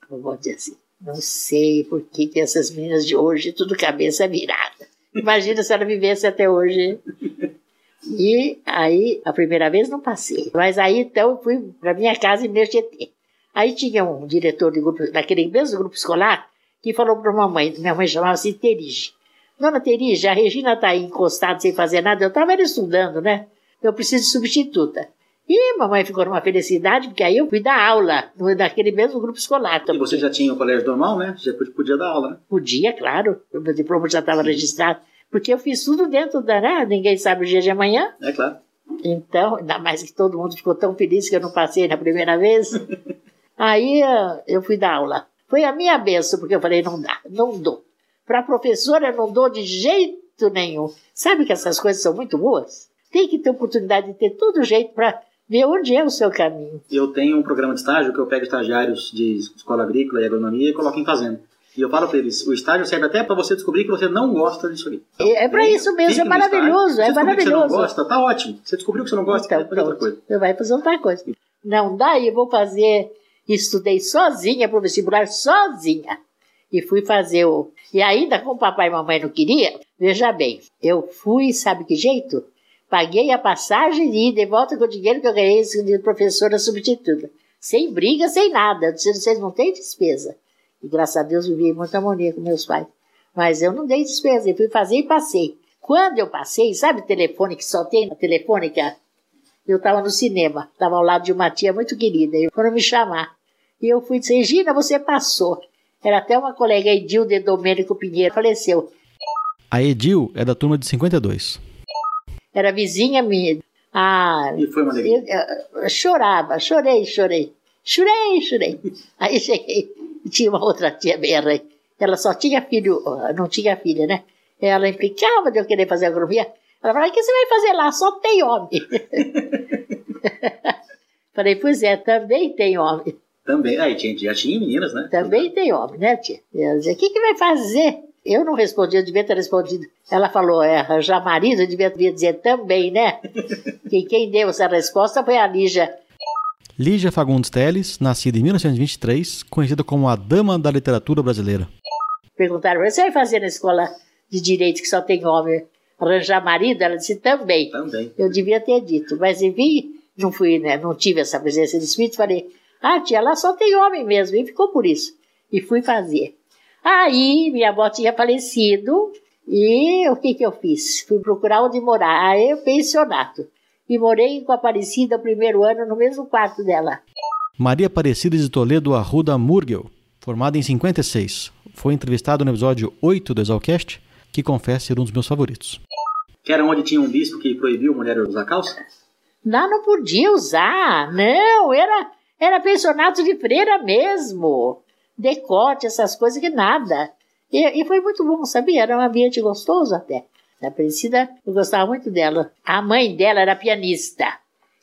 S7: vovó disse assim, não sei por que, que essas meninas de hoje tudo cabeça virada. Imagina se ela vivesse até hoje. E aí, a primeira vez não passei. Mas aí, então, fui para minha casa em Merchetê. Aí tinha um diretor de grupo, daquele mesmo grupo escolar que falou para mamãe, minha mãe chamava-se Terige. Dona Terige, a Regina está aí encostada sem fazer nada. Eu estava estudando, né? Eu preciso de substituta. E mamãe ficou numa felicidade, porque aí eu fui dar aula naquele mesmo grupo escolar.
S8: E você já tinha o colégio normal, né? Já podia- dar aula, né?
S7: Podia, claro. O meu diploma já estava registrado. Porque eu fiz tudo dentro da. Né? Ninguém sabe o dia de amanhã.
S8: É claro.
S7: Então, ainda mais que todo mundo ficou tão feliz que eu não passei na primeira vez. Aí ah, eu fui dar aula. Foi a minha benção, porque eu falei: não dá, não dou. Para professora, eu não dou de jeito nenhum. Sabe que essas coisas são muito boas? Tem que ter oportunidade de ter todo jeito para ver onde é o seu caminho.
S8: Eu tenho um programa de estágio que eu pego estagiários de escola agrícola e agronomia e coloco em fazenda. E eu falo para eles, o estágio serve até para você descobrir que você não gosta disso aqui.
S7: É- é pra
S8: Fique-
S7: isso mesmo, é maravilhoso,
S8: estágio.
S7: é
S8: Se descobrir que
S7: maravilhoso.
S8: você não gosta, tá ótimo. Você descobriu que você não gosta,
S7: Então,
S8: vai fazer outra coisa.
S7: Você vai fazer outra coisa. Não, daí eu vou fazer. Estudei sozinha para o vestibular, sozinha. E fui fazer o. E ainda, como papai e mamãe não queria, veja bem, eu fui, sabe que jeito? Paguei a passagem e de volta com o dinheiro que eu ganhei de professora substituta. Sem briga, sem nada. Eu disse, vocês não têm despesa. E graças a Deus vivi em muita harmonia com meus pais. Mas eu não dei despesa, eu fui fazer e passei. Quando eu passei, sabe telefone que só tem na telefônica? Eu estava no cinema, estava ao lado de uma tia muito querida, e foram me chamar. E eu fui dizer, Regina, você passou. Era até uma colega Edil de Domênico Pinheiro, faleceu.
S1: A Edil é da turma de 52.
S7: Era vizinha minha. Ah,
S8: E foi uma alegria.
S7: eu, eu chorava, chorei, chorei. Chorei, chorei. Aí cheguei, tinha uma outra tia Berra, ela só tinha filho, não tinha filha, né? Ela implicava de eu querer fazer agronomia. Ela falava, o que você vai fazer lá? Só tem homem. Falei, pois é, também tem homem.
S8: Também. Aí tinha, já tinha meninas, né?
S7: Também tem homem, né, tia? Ela dizia, o que, que vai fazer? Eu não respondi, eu devia ter respondido. Ela falou, é, arranjar marido, eu devia, devia dizer também, né? que quem deu essa resposta foi a Lígia.
S1: Lígia Fagundes Teles, nascida em 1923, conhecida como a Dama da Literatura Brasileira.
S7: Perguntaram, você vai fazer na escola de direito que só tem homem? Arranjar marido? Ela disse, também.
S8: Também.
S7: Eu devia ter dito, mas enfim, não fui, né? Não tive essa presença de espírito. Falei, ah, tia, lá só tem homem mesmo. E ficou por isso. E fui fazer. Aí, minha avó tinha falecido. E o que que eu fiz? Fui procurar onde morar. Aí, pensionato. E morei com a Aparecida o primeiro ano no mesmo quarto dela.
S1: Maria Aparecida de Toledo Arruda Murgel, formada em 56. Foi entrevistada no episódio 8 do Exalcast, que confessa ser um dos meus favoritos.
S8: Que era onde tinha um bispo que proibiu a mulher usar calça?
S7: Lá não podia usar, não, era, era pensionato de freira mesmo. Decote, essas coisas que nada. E, e foi muito bom, sabia? Era um ambiente gostoso até. A Aparecida, eu gostava muito dela. A mãe dela era pianista.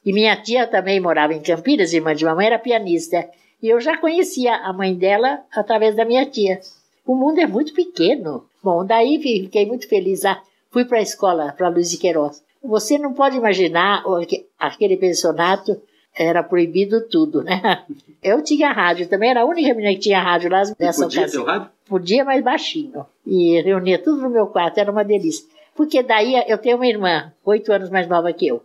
S7: E minha tia também morava em Campinas, irmã de mamãe, era pianista. E eu já conhecia a mãe dela através da minha tia. O mundo é muito pequeno. Bom, daí fiquei muito feliz lá. Fui para a escola, para Luiz de Queiroz. Você não pode imaginar aquele pensionato, era proibido tudo, né? Eu tinha rádio também, era a única menina que tinha rádio lá nessa
S8: Podia ter
S7: ocasião.
S8: o rádio?
S7: Podia, mas baixinho. E reunia tudo no meu quarto, era uma delícia. Porque daí eu tenho uma irmã, oito anos mais nova que eu.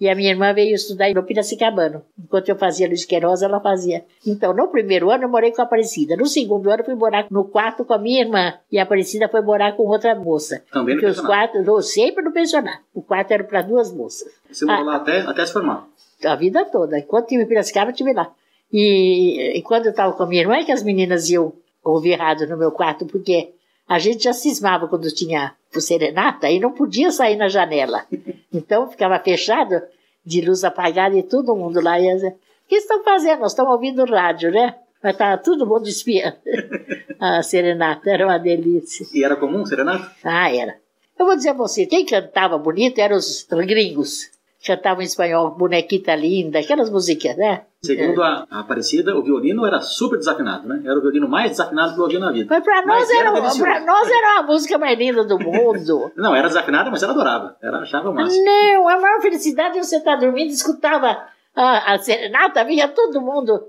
S7: E a minha irmã veio estudar no Piracicabano. Enquanto eu fazia Luiz Queiroz, ela fazia. Então, no primeiro ano eu morei com a Aparecida. No segundo ano eu fui morar no quarto com a minha irmã. E a Aparecida foi morar com outra moça.
S8: Também no
S7: Porque os
S8: pensionato.
S7: eu sempre no pensionato. O quarto era para duas moças.
S8: Você morou
S7: Ah.
S8: lá até, até se formar.
S7: A vida toda. Enquanto tive em Piracicaba, eu estive lá. E, e quando eu estava com a minha irmã, é que as meninas iam ouvir rádio no meu quarto, porque a gente já cismava quando tinha o serenata e não podia sair na janela. Então ficava fechado, de luz apagada e todo mundo lá ia dizer, o que estão fazendo? Nós estamos ouvindo rádio, né? Mas estava todo mundo espiando. A serenata era uma delícia.
S8: E era comum, serenata?
S7: Ah, era. Eu vou dizer a você, quem cantava bonito eram os gringos. Cantavam em espanhol, bonequita linda, aquelas musiquinhas, né?
S8: Segundo a, a Aparecida, o violino era super desafinado, né? Era o violino mais desafinado que eu ouvi na vida.
S7: Mas pra nós,
S8: Mas era
S7: era, pra nós era a música mais linda do mundo.
S8: Não, era desafinada, mas ela adorava. Ela achava o máximo.
S7: Não, a maior felicidade é você estar dormindo e escutava a, a serenata, vinha todo mundo.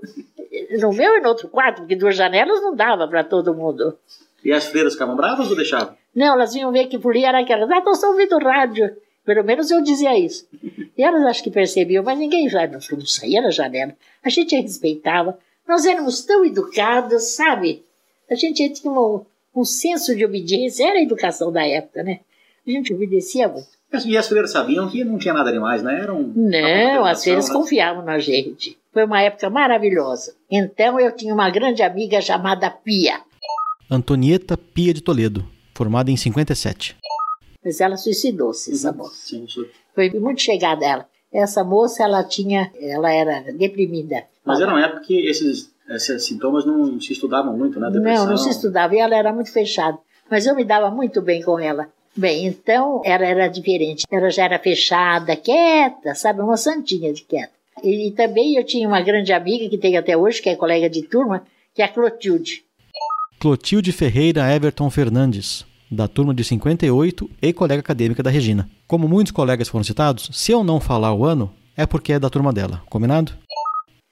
S7: No meu e no outro quarto, porque duas janelas não dava para todo mundo.
S8: E as freiras ficavam bravas ou deixavam?
S7: Não, elas vinham ver que por ali era aquelas, ah, nós ouvindo rádio. Pelo menos eu dizia isso. E elas acho que percebiam, mas ninguém já não, não saía da janela. A gente respeitava. Nós éramos tão educados, sabe? A gente tinha um, um senso de obediência, era a educação da época, né? A gente obedecia muito.
S8: Mas- E as freiras sabiam que não tinha nada demais, né? Era um,
S7: Não, as feiras
S8: né?
S7: confiavam na gente. Foi uma época maravilhosa. Então eu tinha uma grande amiga chamada Pia,
S1: Antonieta Pia de Toledo, formada em 57.
S7: Mas ela suicidou-se, essa moça.
S8: Sim, isso.
S7: Foi muito chegada ela. Essa moça, ela tinha, ela era deprimida.
S8: Mas era uma época que esses, esses sintomas não se estudavam muito, né? Depressão.
S7: Não, não se estudava e ela era muito fechada. Mas eu me dava muito bem com ela. Bem, então ela era diferente. Ela já era fechada, quieta, sabe? Uma santinha de quieta. E, e também eu tinha uma grande amiga que tenho até hoje, que é colega de turma, que é a Clotilde.
S1: Clotilde Ferreira Everton Fernandes, da turma de 58 e colega acadêmica da Regina. Como muitos colegas foram citados, se eu não falar o ano, é porque é da turma dela. Combinado?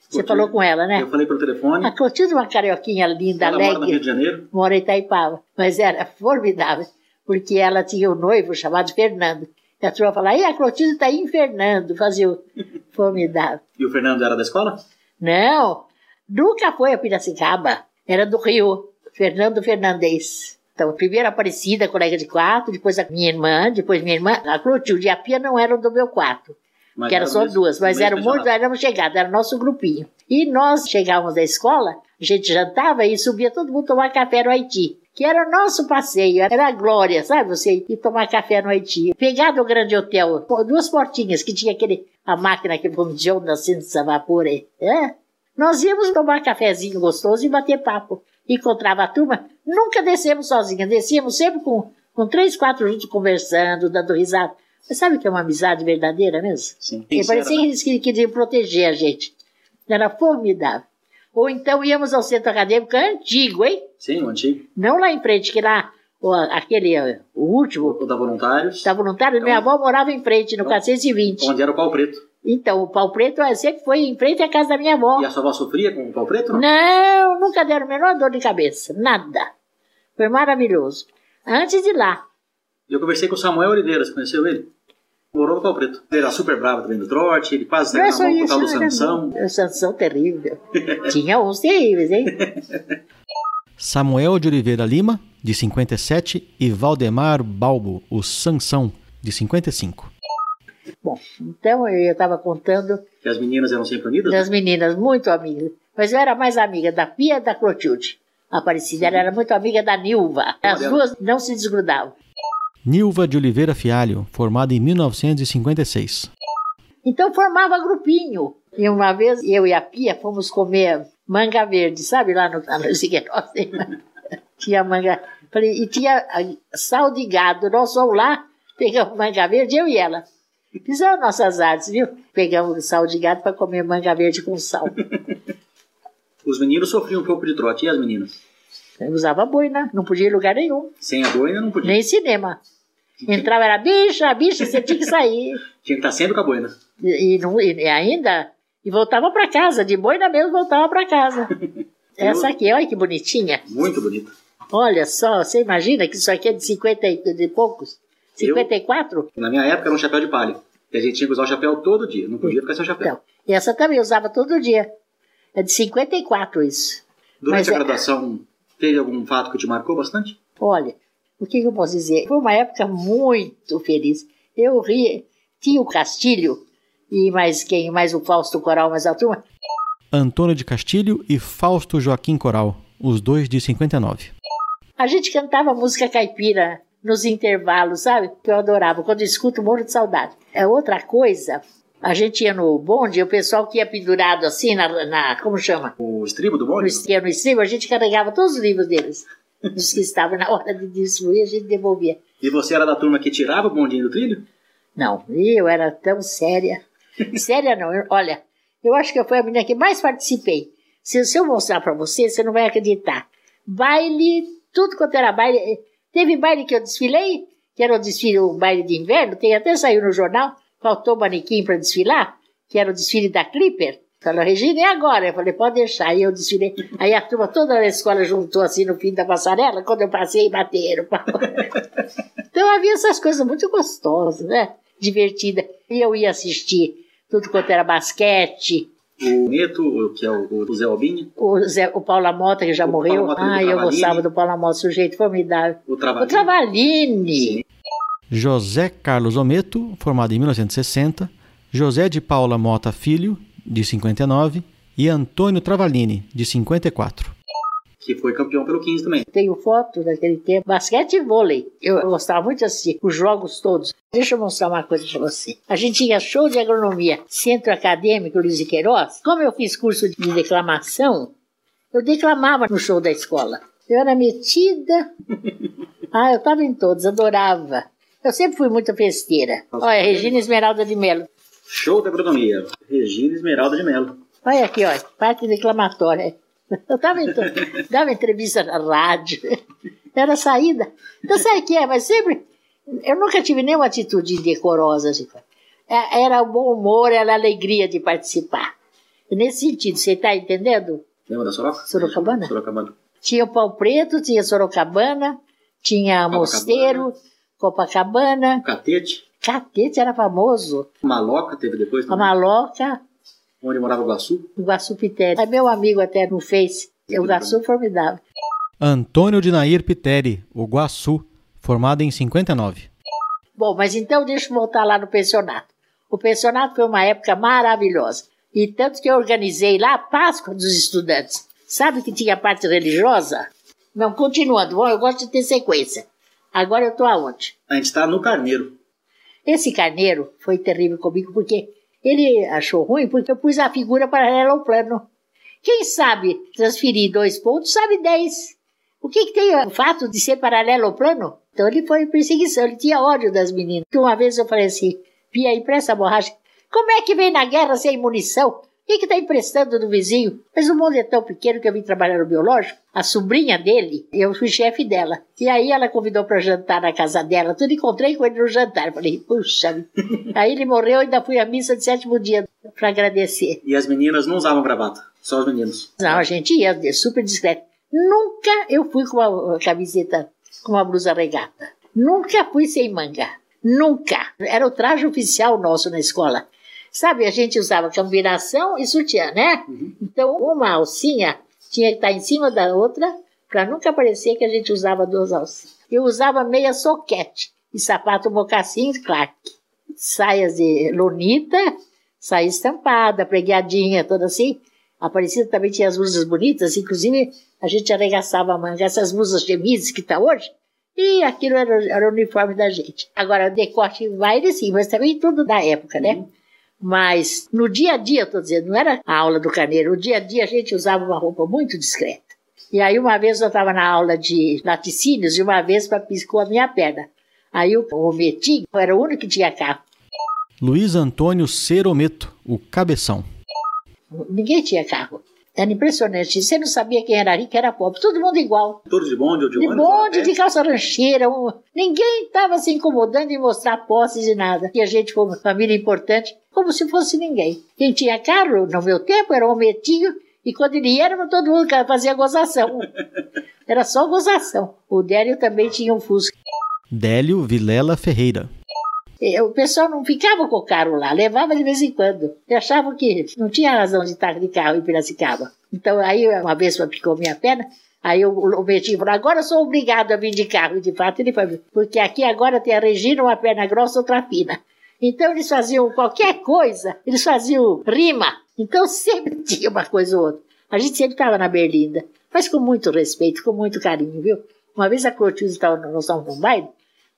S7: Você falou com ela, né?
S8: Eu falei pelo telefone.
S7: A Clotilde é uma carioquinha linda,
S8: ela mora no Rio
S7: alegre,
S8: de Janeiro.
S7: mora em Itaipava. Mas era formidável, porque ela tinha um noivo chamado Fernando. E a turma falava, e a Clotilde está em Fernando, fazia o formidável.
S8: E o Fernando era da escola?
S7: Não, nunca foi a Piracicaba. Era do Rio, Fernando Fernandes. Então, primeiro a Aparecida, colega de quarto, depois a minha irmã, depois minha irmã. A Clotilde e a Pia não eram do meu quarto,
S8: Mas
S7: que eram
S8: era
S7: só duas, mas eram muito, éramos chegados, era nosso grupinho. E nós chegávamos da escola, a gente jantava e subia todo mundo tomar café no Haiti. Que era o nosso passeio, era a glória, sabe? Você ir tomar café no Haiti. Pegar do grande hotel, duas portinhas que tinha aquele, a máquina que fundiou nascendo esse vapor aí. É? Nós íamos tomar cafezinho gostoso e bater papo. Encontrava a turma, nunca descemos sozinhas, descíamos sempre com, com três, quatro juntos conversando, dando risada. Mas sabe que é uma amizade verdadeira mesmo?
S8: Sim.
S7: E parecia que eles que- queriam proteger a gente. Era formidável. Ou então íamos ao centro acadêmico antigo, hein?
S8: Sim, o antigo.
S7: Não lá em frente, que lá, o, aquele, o último,
S8: O da Voluntários.
S7: da voluntária, minha avó morava em frente, no 420.
S8: Onde era o pau preto.
S7: Então, o pau preto eh, sempre foi em frente à casa da minha avó.
S8: E a sua avó sofria com o pau preto? Não.
S7: Não, nunca deram a menor dor de cabeça, nada. Foi maravilhoso. Antes de lá.
S8: Eu conversei com o Samuel Oliveira, você conheceu ele? Morou no Pau Preto. Ele era super bravo também do trote, ele quase saiu na mão
S7: isso,
S8: tal do Sansão.
S7: O Sansão terrível. Tinha uns terríveis, hein?
S1: Samuel de Oliveira Lima, de 57, e Valdemar Balbo, o Sansão, de 55.
S7: Bom, então eu estava contando
S8: Que as meninas eram sempre unidas.
S7: das meninas, muito amigas. Mas eu era mais amiga da Pia e da Clotilde. A Aparecida ela era muito amiga da Nilva. As duas não se desgrudavam.
S1: Nilva de Oliveira Fialho, formada em 1956.
S7: Então formava grupinho. E uma vez eu e a Pia fomos comer manga verde, sabe? Lá no, lá no tinha manga. Falei, e tinha ah, sal de gado. Nós fomos lá, pegamos manga verde, eu e ela. Fizemos nossas artes, viu? Pegamos sal de gado para comer manga verde com sal.
S8: Os meninos sofriam um pouco de trote. E as meninas?
S7: Eu usava boina, não podia ir em lugar nenhum,
S8: Sem a boina não podia.
S7: nem cinema. Entrava, era bicha, bicha, você tinha que sair.
S8: Tinha que estar sempre com a boina.
S7: E, e não- e ainda, e voltava para casa, de boina mesmo voltava para casa. Essa aqui, olha que bonitinha.
S8: Muito bonita.
S7: Olha só, você imagina que isso aqui é de 50 e de poucos?
S8: Eu-
S7: 54?
S8: Na minha época era um chapéu de palha. E a gente tinha que usar o chapéu todo dia. Não podia ficar sem o chapéu.
S7: Então, e essa também eu usava todo dia. É de 54 isso.
S8: Durante
S7: mas
S8: a
S7: é-
S8: graduação, teve algum fato que te marcou bastante?
S7: Olha, o que, que eu posso dizer? Foi uma época muito feliz. Eu ri, tinha o Castilho, e mais quem? Mais o Fausto Coral, mais a turma.
S1: Antônio de Castilho e Fausto Joaquim Coral, os dois de 59.
S7: A gente cantava música caipira nos intervalos, sabe? Que eu adorava. Quando eu escuto, morro de saudade. É outra coisa. A gente ia no bonde, o pessoal que ia pendurado assim na, na como chama?
S8: O estribo do
S7: No,
S8: bonde?
S7: es- ia no estribo, a gente carregava todos os livros deles. Dos que estavam na hora de distribuir, a gente devolvia.
S8: E você era da turma que tirava o bondinho do trilho?
S7: Não, eu era tão séria. séria não, eu- olha, eu acho que eu fui a menina que mais participei. Se, se eu mostrar pra você, você não vai acreditar. Baile, tudo quanto era baile. eh, Teve baile que eu desfilei, que era o desfile, o baile de inverno, tem até saiu no jornal, faltou manequim para desfilar, que era o desfile da Clipper. Falou, Regina, e agora? Eu falei, pode deixar. Aí eu desfilei. Aí a turma toda da escola juntou assim no fim da passarela, quando eu passei, bateram. Então havia essas coisas muito gostosas, né? Divertida. E eu ia assistir tudo quanto era basquete.
S8: O Neto, o- que é o, o Zé Albinho,
S7: O, Zé, o Paulo Mota, que já
S8: O
S7: morreu. Ah, eu gostava do Paulo Mota, sujeito formidável.
S8: o
S7: O
S8: Travalinho.
S7: Travaglini.
S1: José Carlos Ometo, formado em 1960, José de Paula Mota Filho, de 59, e Antônio Travalini, de 54.
S8: que foi campeão pelo 15 também.
S7: Tenho foto daquele tempo. Basquete e vôlei. Eu gostava muito de assistir os jogos todos. Deixa eu mostrar uma coisa pra você. A gente tinha show de agronomia, centro acadêmico Luiz de Queiroz. Como eu fiz curso de declamação, eu declamava no show da escola. Eu era metida. Ah, eu estava em todos, adorava. Eu sempre fui muito festeira. Olha, Regina Esmeralda de Melo.
S8: Show da agronomia. Regina Esmeralda de Mello.
S7: Olha aqui, ó, parte declamatória. Eu estava dava entrevista na rádio, era saída. Então sabe o que é? Mas sempre, eu nunca tive nenhuma atitude indecorosa. Assim. É- Era o bom humor, era a alegria de participar. Nesse sentido, você está entendendo?
S8: Lembra da Soroca?
S7: Sorocabana?
S8: Sorocabana.
S7: Tinha o Pau Preto, tinha Sorocabana, tinha. Mosteiro, Copacabana,
S8: Catete.
S7: Catete era famoso,
S8: Maloca teve depois
S7: a
S8: também.
S7: Maloca,
S8: Onde morava o Guaçu.
S7: o Guaçu Pitério. É meu amigo até no Face, o Guaçu formidável.
S1: Antônio de Nair Piteri, o Guaçu, formado em 59.
S7: Bom, mas então deixa eu voltar lá no pensionato. O pensionato foi uma época maravilhosa. E tanto que eu organizei lá a Páscoa dos estudantes. Sabe que tinha a parte religiosa? Não, continuando, bom, eu gosto de ter sequência. Agora eu estou aonde?
S8: A gente está no Carneiro.
S7: Esse carneiro foi terrível comigo porque ele achou ruim porque eu pus a figura paralela ao plano. Quem sabe transferir dois pontos sabe dez. O que, que tem o fato de ser paralelo ao plano? Então ele foi em perseguição, ele tinha ódio das meninas. Que uma vez eu falei assim, Pia, empresta borracha. Como é que vem na guerra sem munição? Que está emprestando do vizinho? Mas o mundo é tão pequeno que eu vim trabalhar no biológico. A sobrinha dele, eu fui chefe dela. E aí ela convidou para jantar na casa dela. Tudo encontrei com ele no jantar. Falei, puxa. aí ele morreu e ainda fui à missa de sétimo dia para agradecer.
S8: E as meninas não usavam gravata. Só os meninos.
S7: Não, a gente ia super discreto. Nunca eu fui com uma camiseta, com uma blusa regata. Nunca fui sem manga. Nunca. Era o traje oficial nosso na escola. Sabe, a gente usava combinação e sutiã, né? Uhum. Então, uma alcinha tinha que estar em cima da outra para nunca parecer que a gente usava duas alcinhas. Eu usava meia soquete e sapato mocassim Clark. Saias de lonita, saia estampada, preguiadinha, toda assim. Aparecida também tinha as blusas bonitas, inclusive a gente arregaçava a manga. Essas blusas chemises que está hoje, e aquilo era, era, o uniforme da gente. Agora, decote vai e sim, mas também tudo da época, né? Uhum. Mas no dia a dia, estou dizendo, não era a aula do carneiro, no dia a dia a gente usava uma roupa muito discreta. E aí uma vez eu estava na aula de laticínios e uma vez piscou a minha perna. Aí o, o Metinho era o único que tinha carro.
S1: Luiz Antônio Cerometo, o cabeção.
S7: Ninguém tinha carro. Era impressionante. Você não sabia quem era rico, quem era pobre. Todo mundo igual.
S8: Todos de bonde ou de
S7: ônibus? De bonde, de calça rancheira. Um... Ninguém estava se incomodando em mostrar posses e nada. E a gente uma família importante, como se fosse ninguém. Quem tinha carro, no meu tempo, era o Metinho. E quando ele ia, todo mundo fazia gozação. Era só gozação. O Délio também tinha um Fusca.
S1: Délio Vilela Ferreira.
S7: O pessoal não ficava com o carro lá, levava de vez em quando. E achavam que não tinha razão de estar de carro em Piracicaba. Então, aí, uma vez picou minha perna, aí o, o Betinho falou, agora eu sou obrigado a vir de carro. E, de fato, ele foi, porque aqui agora tem a Regina, uma perna grossa, outra fina. Então, eles faziam qualquer coisa, eles faziam rima. Então, sempre tinha uma coisa ou outra. A gente sempre estava na berlinda, mas com muito respeito, com muito carinho, viu? Uma vez a Clotilde estava, nós estávamos num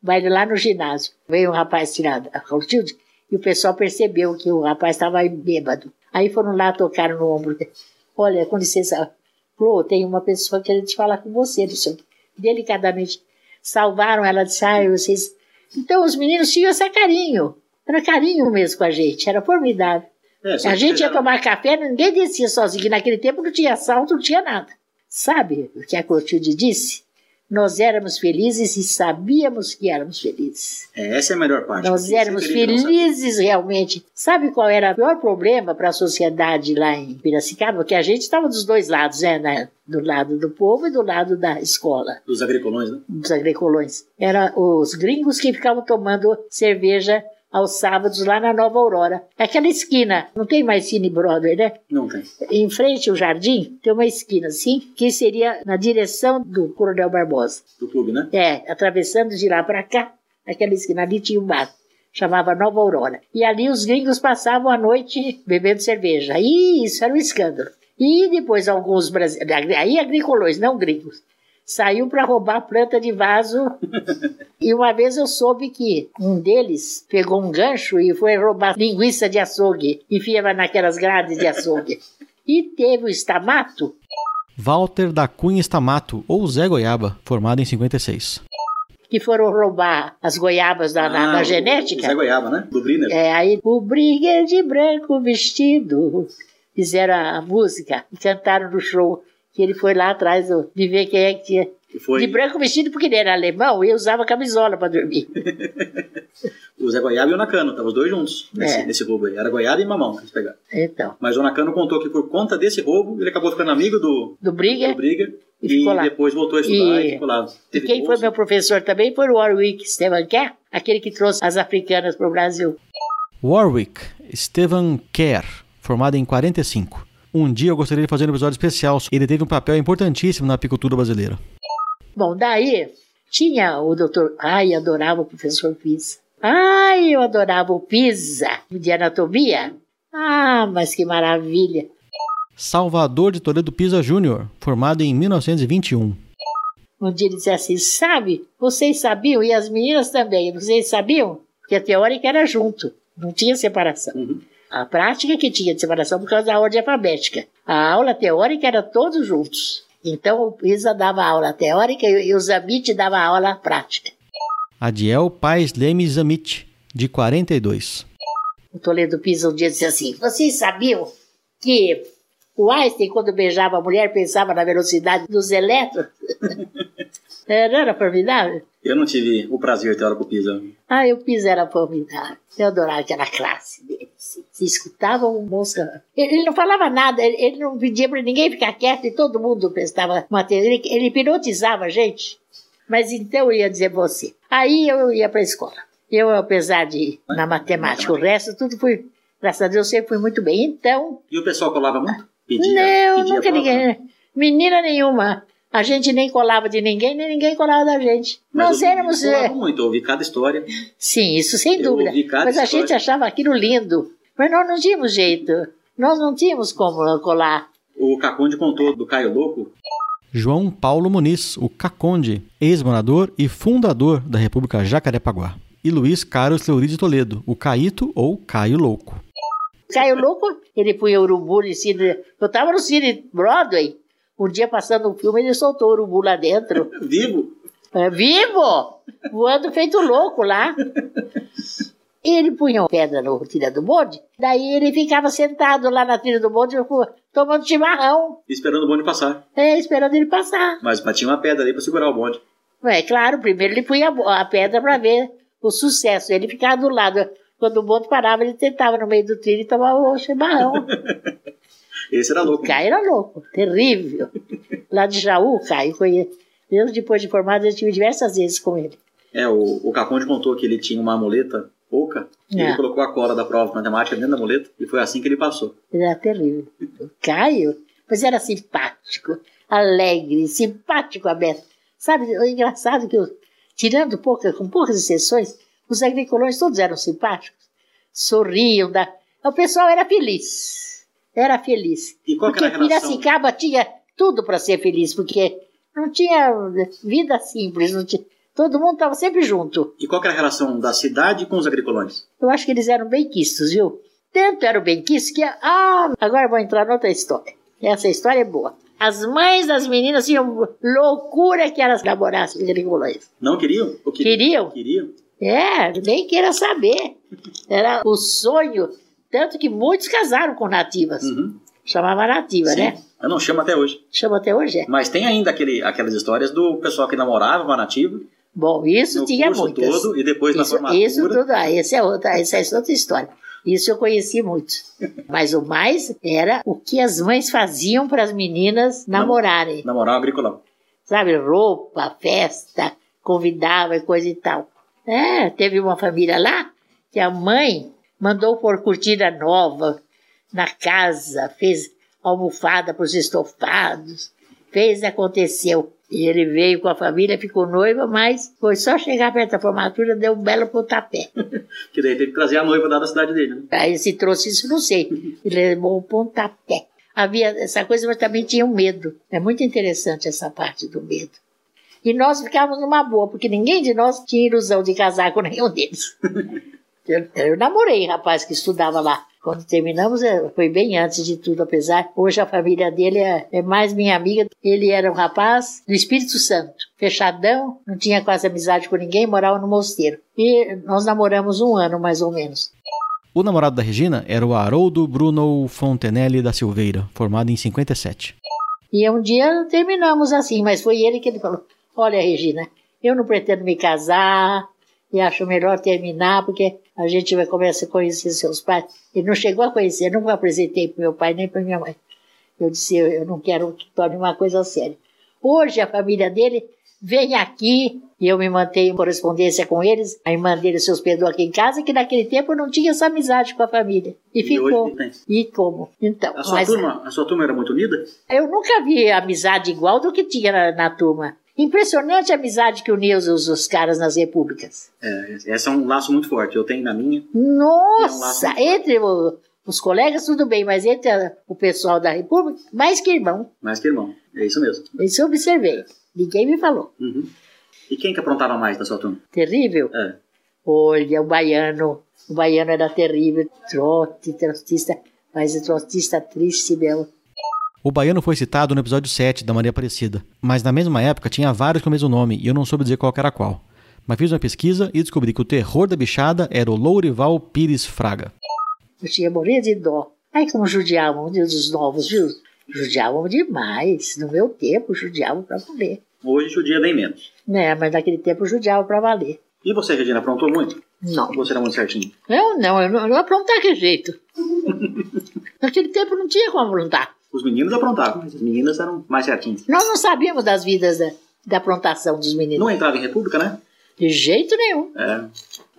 S7: baile, lá no ginásio. Veio um rapaz tirar a Clotilde e o pessoal percebeu que o rapaz estava bêbado. Aí foram lá, tocaram no ombro dele. Olha, com licença, Flor, tem uma pessoa querendo te falar com você, senhor. Delicadamente salvaram ela, disse, ah, vocês... Então os meninos tinham esse carinho. Era carinho mesmo com a gente, era formidável. É, a gente ia tomar café, ninguém descia sozinho. Naquele tempo não tinha assalto, não tinha nada. Sabe o que a Clotilde disse? Nós éramos felizes e sabíamos que éramos felizes.
S8: É, essa é a melhor parte.
S7: Nós éramos felizes realmente. Sabe qual era o pior problema para a sociedade lá em Piracicaba? Porque a gente estava dos dois lados, né? Do lado do povo e do lado da escola.
S8: Dos agricolões, né?
S7: Dos agricolões. Era os gringos que ficavam tomando cerveja aos sábados lá na Nova Aurora. Aquela esquina, não tem mais Cine Broadway, né?
S8: Não tem.
S7: Em frente ao jardim, tem uma esquina assim, que seria na direção do Coronel Barbosa.
S8: Do clube, né?
S7: É, atravessando de lá para cá, aquela esquina ali tinha um bar. Chamava Nova Aurora. E ali os gringos passavam a noite bebendo cerveja. E isso era um escândalo. E depois alguns brasileiros, aí agricolões, não gringos, saiu para roubar planta de vaso. e uma vez eu soube que um deles pegou um gancho e foi roubar linguiça de açougue, enfiava naquelas grades de açougue. E teve o Estamato.
S1: Walter da Cunha Estamato, ou Zé Goiaba, formado em 56
S7: que foram roubar as goiabas da, ah, da, genética.
S8: Zé Goiaba, né? Do Briner.
S7: É, aí o Brigger de branco vestido. Fizeram a música e cantaram no show que ele foi lá atrás de ver quem é que tinha. Foi... De branco vestido porque ele era alemão e usava camisola para dormir.
S8: o Zé Goiaba e o Nakano, estavam os dois juntos nesse, é. nesse roubo aí. Era Goiaba e Mamão que eles pegaram.
S7: Então.
S8: Mas o Nakano contou que por conta desse roubo, ele acabou ficando amigo do,
S7: do Brigger.
S8: Do Brigger e, e depois voltou a estudar e, e ficou lá.
S7: e quem bolsa. foi meu professor também foi o Warwick Stephen Kerr, aquele que trouxe as africanas para o Brasil.
S1: Warwick Stephen Kerr, formado em 45. Um dia eu gostaria de fazer um episódio especial. Ele teve um papel importantíssimo na apicultura brasileira.
S7: Bom, daí tinha o doutor. Ai, adorava o professor Pisa. Ai, eu adorava o Pisa de anatomia. Ah, mas que maravilha!
S1: Salvador de Toledo Pisa Júnior, formado em 1921.
S7: Um dia ele disse assim: Sabe, vocês sabiam, e as meninas também, vocês sabiam? que a teórica era junto, não tinha separação. Uhum. A prática que tinha de separação por causa da ordem alfabética. A aula teórica era todos juntos. Então o Pisa dava aula teórica e o Zamit dava aula prática.
S1: Adiel Paes Leme Zamit, de 42.
S7: O Toledo Pisa um dia disse assim: Vocês sabiam que o Einstein, quando beijava a mulher, pensava na velocidade dos elétrons? É, não era formidável?
S8: Eu não tive o prazer de ter aula com o Pisa.
S7: Ah, o Pisa era formidável. Eu adorava aquela classe dele. Assim. Você escutava o moço. Ele, ele não falava nada, ele, ele não pedia para ninguém ficar quieto e todo mundo prestava uma atenção. Ele, ele hipnotizava a gente. Mas então eu ia dizer você. Aí eu ia para a escola. Eu, apesar de na matemática, o resto tudo foi, graças a Deus, sempre fui muito bem. Então,
S8: E o pessoal colava muito? Pedia,
S7: não,
S8: pedia
S7: nunca ninguém. Menina nenhuma. A gente nem colava de ninguém, nem ninguém colava da gente.
S8: Mas
S7: Nós
S8: eu
S7: éramos.
S8: colava
S7: é,
S8: muito, eu ouvi cada história.
S7: Sim, isso sem
S8: Eu
S7: dúvida. Mas a
S8: história.
S7: gente achava aquilo lindo. Mas nós não tínhamos jeito. Nós não tínhamos como colar.
S8: O Caconde contou do Caio Louco.
S1: João Paulo Muniz, o Caconde, ex-morador e fundador da República Jacarepaguá. E Luiz Carlos Fleury de Toledo, o Caíto ou Caio Louco.
S7: Caio Louco, ele punha urubu no cine. Eu estava no cine Broadway. Um dia passando um filme, ele soltou o urubu lá dentro.
S8: Vivo?
S7: É, vivo! Voando feito louco lá. Ele punha pedra no trilha do bonde, daí ele ficava sentado lá na trilha do bonde tomando chimarrão,
S8: Esperando o bonde passar.
S7: é, esperando ele passar.
S8: Mas, tinha uma pedra ali pra segurar o bonde.
S7: É claro, primeiro ele punha a pedra para ver o sucesso. Ele ficava do lado. Quando o bonde parava, ele tentava no meio do trilho e tomava o chimarrão.
S8: Esse era louco.
S7: O Caio era louco, terrível. Lá de Jaú, o Caio, conhe- mesmo depois de formado, eu tive diversas vezes com ele.
S8: É, o, o Caconde contou que ele tinha uma amuleta E
S7: É.
S8: ele colocou a cola da prova de matemática dentro da amuleta. E foi assim que ele passou.
S7: Era terrível. O Caio, mas era simpático, alegre, simpático aberto. Sabe, o engraçado é que, eu, tirando pouca, com poucas exceções, os agricultores todos eram simpáticos, sorriam. Da... O pessoal era feliz. Era feliz.
S8: E qual que
S7: Porque
S8: era a relação?
S7: Piracicaba tinha tudo para ser feliz, porque não tinha vida simples, não tinha... todo mundo estava sempre junto.
S8: E qual que era a relação da cidade com os agricultores?
S7: Eu acho que eles eram bem-quistos, viu? Tanto eram bem-quistos que. Ah, agora vou entrar noutra história. Essa história é boa. As mães das meninas tinham loucura que elas namorassem agricultores.
S8: Não queriam? Ou queriam?
S7: Queriam?
S8: Queriam?
S7: É, nem queira saber. Era o sonho. Tanto que muitos casaram com nativas.
S8: Uhum.
S7: Chamava nativa,
S8: Sim.
S7: né?
S8: Eu não chamo até hoje.
S7: Chama até hoje. é.
S8: Mas tem ainda aquele, aquelas histórias do pessoal que namorava uma nativa.
S7: Bom, isso
S8: no
S7: tinha muitas.
S8: todo e depois na
S7: isso,
S8: formatura.
S7: isso tudo, ah, esse é outra, essa é outra história. Isso eu conheci muito. Mas o mais era o que as mães faziam para as meninas namorarem.
S8: Namorar agriculão.
S7: Sabe, roupa, festa, convidava e coisa e tal. É, teve uma família lá que a mãe mandou pôr cortina nova na casa, fez almofada para os estofados, fez e aconteceu. E ele veio com a família, ficou noiva, mas foi só chegar perto da formatura, deu um belo pontapé.
S8: Que daí teve que trazer a noiva lá da cidade dele. Né?
S7: Aí se trouxe isso, não sei. Ele levou um pontapé. Havia essa coisa, mas também tinha um medo. É muito interessante essa parte do medo. E nós ficávamos numa boa, porque ninguém de nós tinha ilusão de casar com nenhum deles. Eu, eu namorei rapaz que estudava lá. Quando terminamos, eh, foi bem antes de tudo, apesar. Hoje a família dele é, é mais minha amiga. Ele era um rapaz do Espírito Santo, fechadão, não tinha quase amizade com ninguém, morava no mosteiro. E nós namoramos um ano, mais ou menos.
S1: O namorado da Regina era o Haroldo Bruno Fontenelle da Silveira, formado em 57.
S7: E um dia terminamos assim, mas foi ele que ele falou: Olha, Regina, eu não pretendo me casar e acho melhor terminar porque a gente vai começar a conhecer seus pais. Ele não chegou a conhecer, eu não apresentei para meu pai nem para minha mãe. Eu disse: eu, não quero que torne uma coisa séria. Hoje a família dele vem aqui e eu me mantenho em correspondência com eles. A irmã dele se hospedou aqui em casa, que naquele tempo eu não tinha essa amizade com a família. E,
S8: E
S7: ficou. E como? Então,
S8: A sua,
S7: mas-
S8: turma, a sua turma era muito unida?
S7: eu nunca vi amizade igual do que tinha na, na turma. Impressionante a amizade que unia os, os caras nas repúblicas.
S8: É, esse é um laço muito forte. Eu tenho na minha.
S7: Nossa,
S8: laço-
S7: entre o- os colegas tudo bem, mas entre a- o pessoal da república, mais que irmão.
S8: Mais que irmão. É isso mesmo.
S7: Isso eu observei. Ninguém me falou.
S8: Uhum. E quem que aprontava mais da sua turma?
S7: Terrível?
S8: É.
S7: Olha, o baiano. O baiano era terrível. Trote, trotista. Mas o trotista triste mesmo.
S1: O baiano foi citado no episódio 7 da Maria Aparecida, mas na mesma época tinha vários com o mesmo nome e eu não soube dizer qual que era qual. Mas fiz uma pesquisa e descobri que o terror da bichada era o Lourival Pires Fraga.
S7: Eu tinha morrer de dó. Ai, como judiavam dos novos, viu? Judiavam demais. No meu tempo, judiavam pra valer.
S8: Hoje o dia é bem menos.
S7: Né, mas naquele tempo judiavam pra valer.
S8: E você, Regina, aprontou muito?
S7: Não.
S8: Você era muito certinho?
S7: Eu não, eu não, eu não aprontar que jeito. Naquele tempo não tinha como aprontar.
S8: Os meninos aprontavam, mas as meninas eram mais certinhas.
S7: Nós não sabíamos das vidas da, da aprontação dos meninos.
S8: Não entrava em república, né?
S7: De jeito nenhum.
S8: É.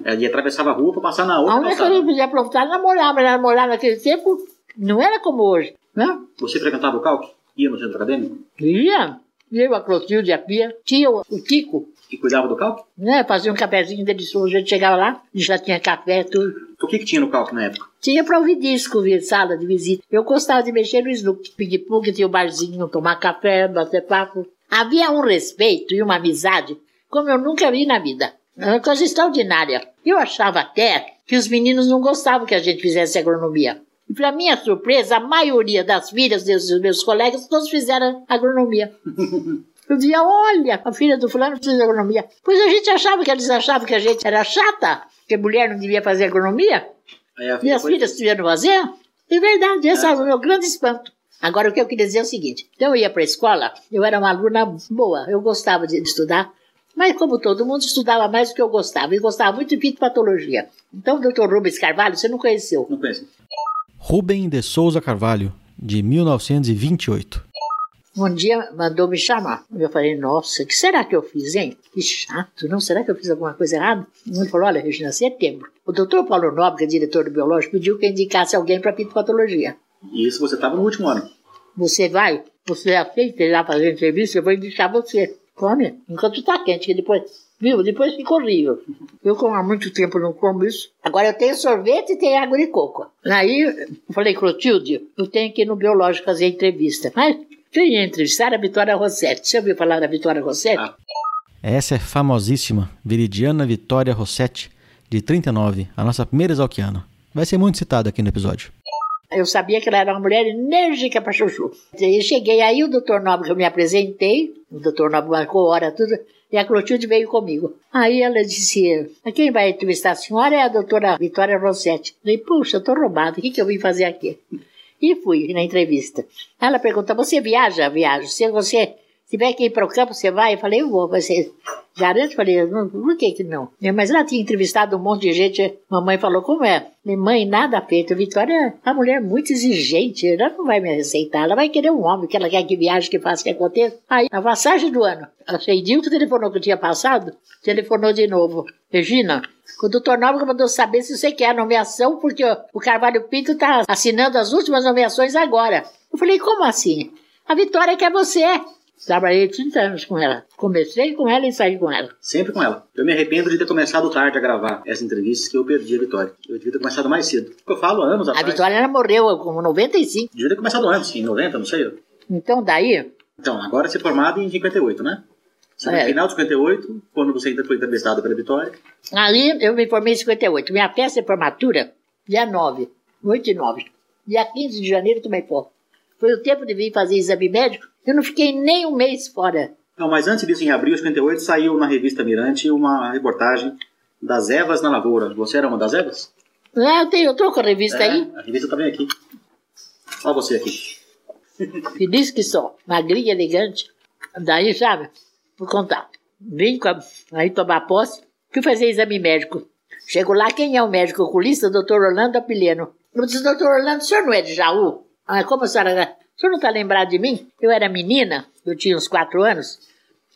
S8: Ela atravessava a rua para passar na outra
S7: A única coisa que podia aprontar era namorar, mas namorar naquele tempo não era como hoje. Né?
S8: Você frequentava o Calque? Ia no centro acadêmico?
S7: Ia. Eu, a Clotilde, a Pia. Tinha o, o Kiko.
S8: Que cuidava do Calque?
S7: Né? Fazia um cafezinho delicioso. A gente chegava lá, já tinha café, tudo.
S8: O que, que tinha no Calque na época?
S7: Tinha pra ouvir disco, vir sala de visita. Eu gostava de mexer no Snook, ping-pong, tinha o um barzinho, tomar café, bater papo. Havia um respeito e uma amizade como eu nunca vi na vida. Uma coisa extraordinária. Eu achava até que os meninos não gostavam que a gente fizesse agronomia. E para minha surpresa, a maioria das filhas dos meus colegas todos fizeram agronomia. Eu dizia, olha, a filha do fulano fez agronomia. Pois a gente achava que eles achavam que a gente era chata, que a mulher não devia fazer agronomia. e as filhas tiveram fazer. É verdade, esse é. é o meu grande espanto. Agora, o que eu queria dizer é o seguinte: então eu ia para a escola, eu era uma aluna boa, eu gostava de estudar, mas como todo mundo estudava mais do que eu gostava, e gostava muito de fitopatologia. Então, o Dr. Rubens Carvalho, você não conheceu?
S8: Não conheci.
S1: Rubem de Souza Carvalho, de 1928.
S7: Um dia mandou me chamar. Eu falei, nossa, o que será que eu fiz, hein? Que chato, não? Será que eu fiz alguma coisa errada? Ele falou, olha, Regina, setembro. O doutor Paulo Nobre, que é diretor do biológico, pediu que eu indicasse alguém para fitopatologia.
S8: E isso você estava no último ano?
S7: Você vai, você aceita ir lá fazer entrevista, eu vou indicar você. Come, enquanto está quente, que depois, viu? Depois fica horrível. Eu, como há muito tempo não como isso. Agora eu tenho sorvete e tenho água de coco. Aí eu falei, Clotilde, eu tenho que ir no biológico fazer entrevista. Mas ia entrevistar a Vitória Rossetti. Você ouviu falar da Vitória Rossetti? Ah.
S1: Essa é famosíssima, Viridiana Vitória Rossetti, de 39, a nossa primeira exalquiana. Vai ser muito citada aqui no episódio.
S7: Eu sabia que ela era uma mulher enérgica para chuchu. Eu cheguei aí, o doutor Nobre, que eu me apresentei, o doutor Nobre marcou hora, tudo, e a Clotilde veio comigo. Aí ela disse, quem vai entrevistar a senhora é a doutora Vitória Rossetti. Eu falei, puxa, eu tô roubada, o que, que eu vim fazer aqui? E fui na entrevista. Ela pergunta, você viaja? Viajo. Se você tiver que ir para o campo, você vai? Eu falei, eu vou. Você garante? Eu falei, por que que não? Mas ela tinha entrevistado um monte de gente. Mamãe falou, como é? Falei, mãe, nada feito. Vitória é uma mulher muito exigente. Ela não vai me aceitar. Ela vai querer um homem que ela quer que viaje, que faça, que aconteça. Aí, na passagem do ano, a Feidil, que telefonou que tinha passado, telefonou de novo. Regina, o doutor Nóbrega mandou saber se você quer a nomeação, porque o Carvalho Pinto está assinando as últimas nomeações agora. Eu falei, como assim? A Vitória quer você. Trabalhei 30 anos com ela. Comecei com ela e saí com ela.
S8: Sempre com ela. Eu me arrependo de ter começado tarde a gravar essa entrevista que eu perdi a Vitória. Eu devia ter começado mais cedo. Eu falo anos atrás.
S7: A Vitória ela morreu com 95.
S8: Devia ter começado antes, em 90, não sei.
S7: Então daí?
S8: Então, agora você é formado em 58, né? Você é. no final de 58, quando você ainda foi entrevistado pela Vitória.
S7: Ali eu me formei em 58. Minha festa de formatura, dia 9, 8 e 9. Dia 15 de janeiro também foi. Foi o tempo de vir fazer exame médico eu não fiquei nem um mês fora.
S8: Não, mas antes disso, em abril de 58, saiu na revista Mirante uma reportagem das Evas na Lavoura. Você era uma das Evas?
S7: Ah, eu, tenho, eu tô com a revista
S8: é,
S7: aí.
S8: A revista tá bem aqui. Olha você aqui.
S7: Feliz que sou, magrinha, elegante. Daí, sabe, vou contar. Vim com a, aí tomar posse, fui fazer exame médico. Chego lá, quem é o médico oculista? Doutor Orlando Apiliano. Eu disse, doutor Orlando, o senhor não é de Jaú? Ah, como a senhora o senhor não está lembrado de mim? Eu era menina, eu tinha uns quatro anos,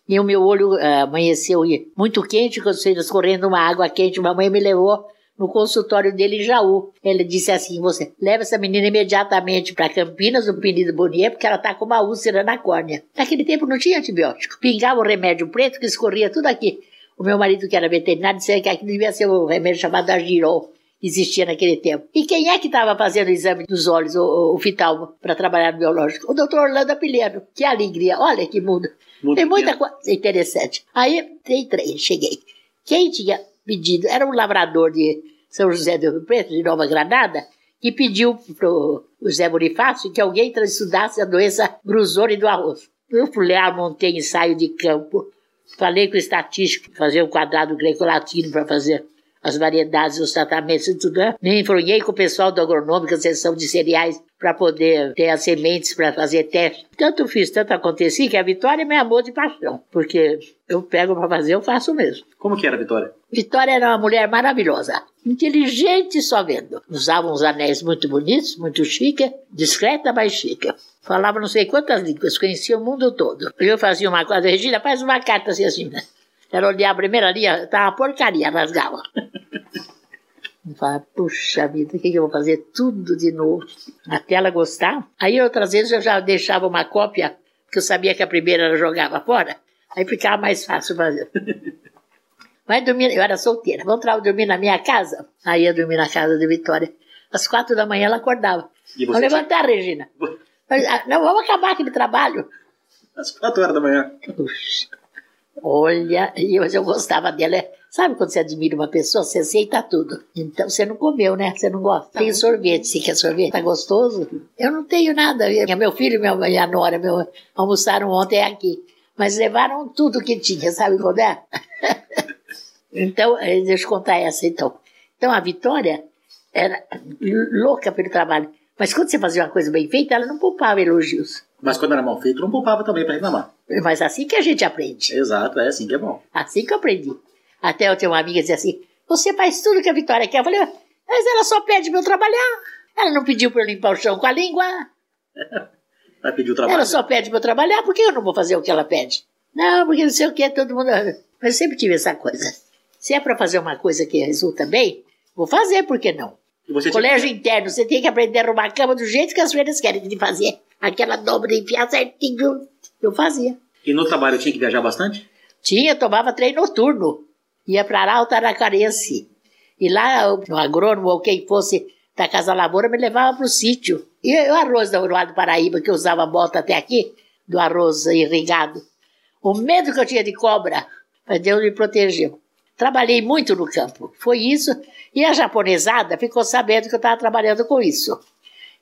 S7: e o meu olho uh, amanheceu muito quente, quando você escorrendo uma água quente, mamãe me levou no consultório dele em Jaú. Ele disse assim: você leva essa menina imediatamente para Campinas, no Penido Bonier, porque ela está com uma úlcera na córnea. Naquele tempo não tinha antibiótico. Pingava o remédio preto que escorria tudo aqui. O meu marido, que era veterinário, disse que aquilo devia ser um remédio chamado Argirol existia naquele tempo. E quem é que estava fazendo o exame dos olhos, o, o fital, para trabalhar no biológico? O doutor Orlando Apiliano. Que alegria. Olha que mundo. Muito Tem muita coisa interessante. Aí entrei, cheguei. Quem tinha pedido era um lavrador de São José do Rio Preto, de Nova Granada, que pediu para o José Bonifácio que alguém estudasse a doença brusone do arroz. Eu fui lá, montei ensaio de campo, falei com o estatístico, fazer um quadrado greco-latino para fazer as variedades, os tratamentos e tudo. Né? Me enfronhei com o pessoal da agronômica, seção de cereais, para poder ter as sementes para fazer teste. Tanto fiz, tanto aconteci, que a Vitória me amou de paixão, porque eu pego para fazer, eu faço mesmo.
S8: Como que era a Vitória?
S7: Vitória era uma mulher maravilhosa. Inteligente só vendo. Usava uns anéis muito bonitos, muito chique, discreta, mas chique. Falava não sei quantas línguas, conhecia o mundo todo. Eu fazia uma coisa, Regina, faz uma carta assim, assim, né? Ela olhava a primeira linha, tava uma porcaria, rasgava. Eu falava, puxa vida, o que, que eu vou fazer? Tudo de novo. Até ela gostar. Aí outras vezes eu já deixava uma cópia, porque eu sabia que a primeira ela jogava fora. Aí ficava mais fácil fazer. Vai dormir, eu era solteira, vamos dormir na minha casa? Aí ia dormir na casa de Vitória. Às quatro da manhã ela acordava. Vou levantar, tinha... Regina. Ah, não, vamos acabar aquele trabalho.
S8: Às quatro horas da manhã.
S7: Puxa. Olha, eu, eu gostava dela. Sabe quando você admira uma pessoa, você aceita tudo. Então você não comeu, né? Você não gosta. Tem sorvete, se quer sorvete. Tá gostoso? Eu não tenho nada. Meu filho e minha nora meu, almoçaram ontem aqui. Mas levaram tudo que tinha, sabe quando é? então, eh, deixa eu contar essa então. Então a Vitória era louca pelo trabalho. Mas quando você fazia uma coisa bem feita, ela não poupava elogios.
S8: Mas quando era mal feito, não poupava também para reclamar.
S7: Mas assim que a gente aprende.
S8: Exato, é assim que é bom.
S7: Assim que eu aprendi. Até eu tenho uma amiga que dizia assim: Você faz tudo que a Vitória quer. Eu falei: Mas ela só pede para eu trabalhar. Ela não pediu para eu limpar o chão com a língua.
S8: Ela pediu trabalho.
S7: Ela só pede para eu trabalhar, por que eu não vou fazer o que ela pede? Não, porque não sei o que, todo mundo. Mas eu sempre tive essa coisa. Se é para fazer uma coisa que resulta bem, vou fazer, por que não? Colégio tinha... interno, você tem que aprender a arrumar a cama do jeito que as freiras querem de fazer. Aquela dobra de enfiar certinho. Eu fazia.
S8: E no trabalho tinha que viajar bastante?
S7: Tinha, tomava treino noturno. Ia para Arauto Aracarense. E lá, no agrônomo ou quem fosse da Casa Lavoura, me levava para o sítio. E o arroz do lado do Paraíba, que eu usava bota até aqui, do arroz irrigado. O medo que eu tinha de cobra, mas Deus me protegeu. Trabalhei muito no campo. Foi isso. E a japonesada ficou sabendo que eu estava trabalhando com isso.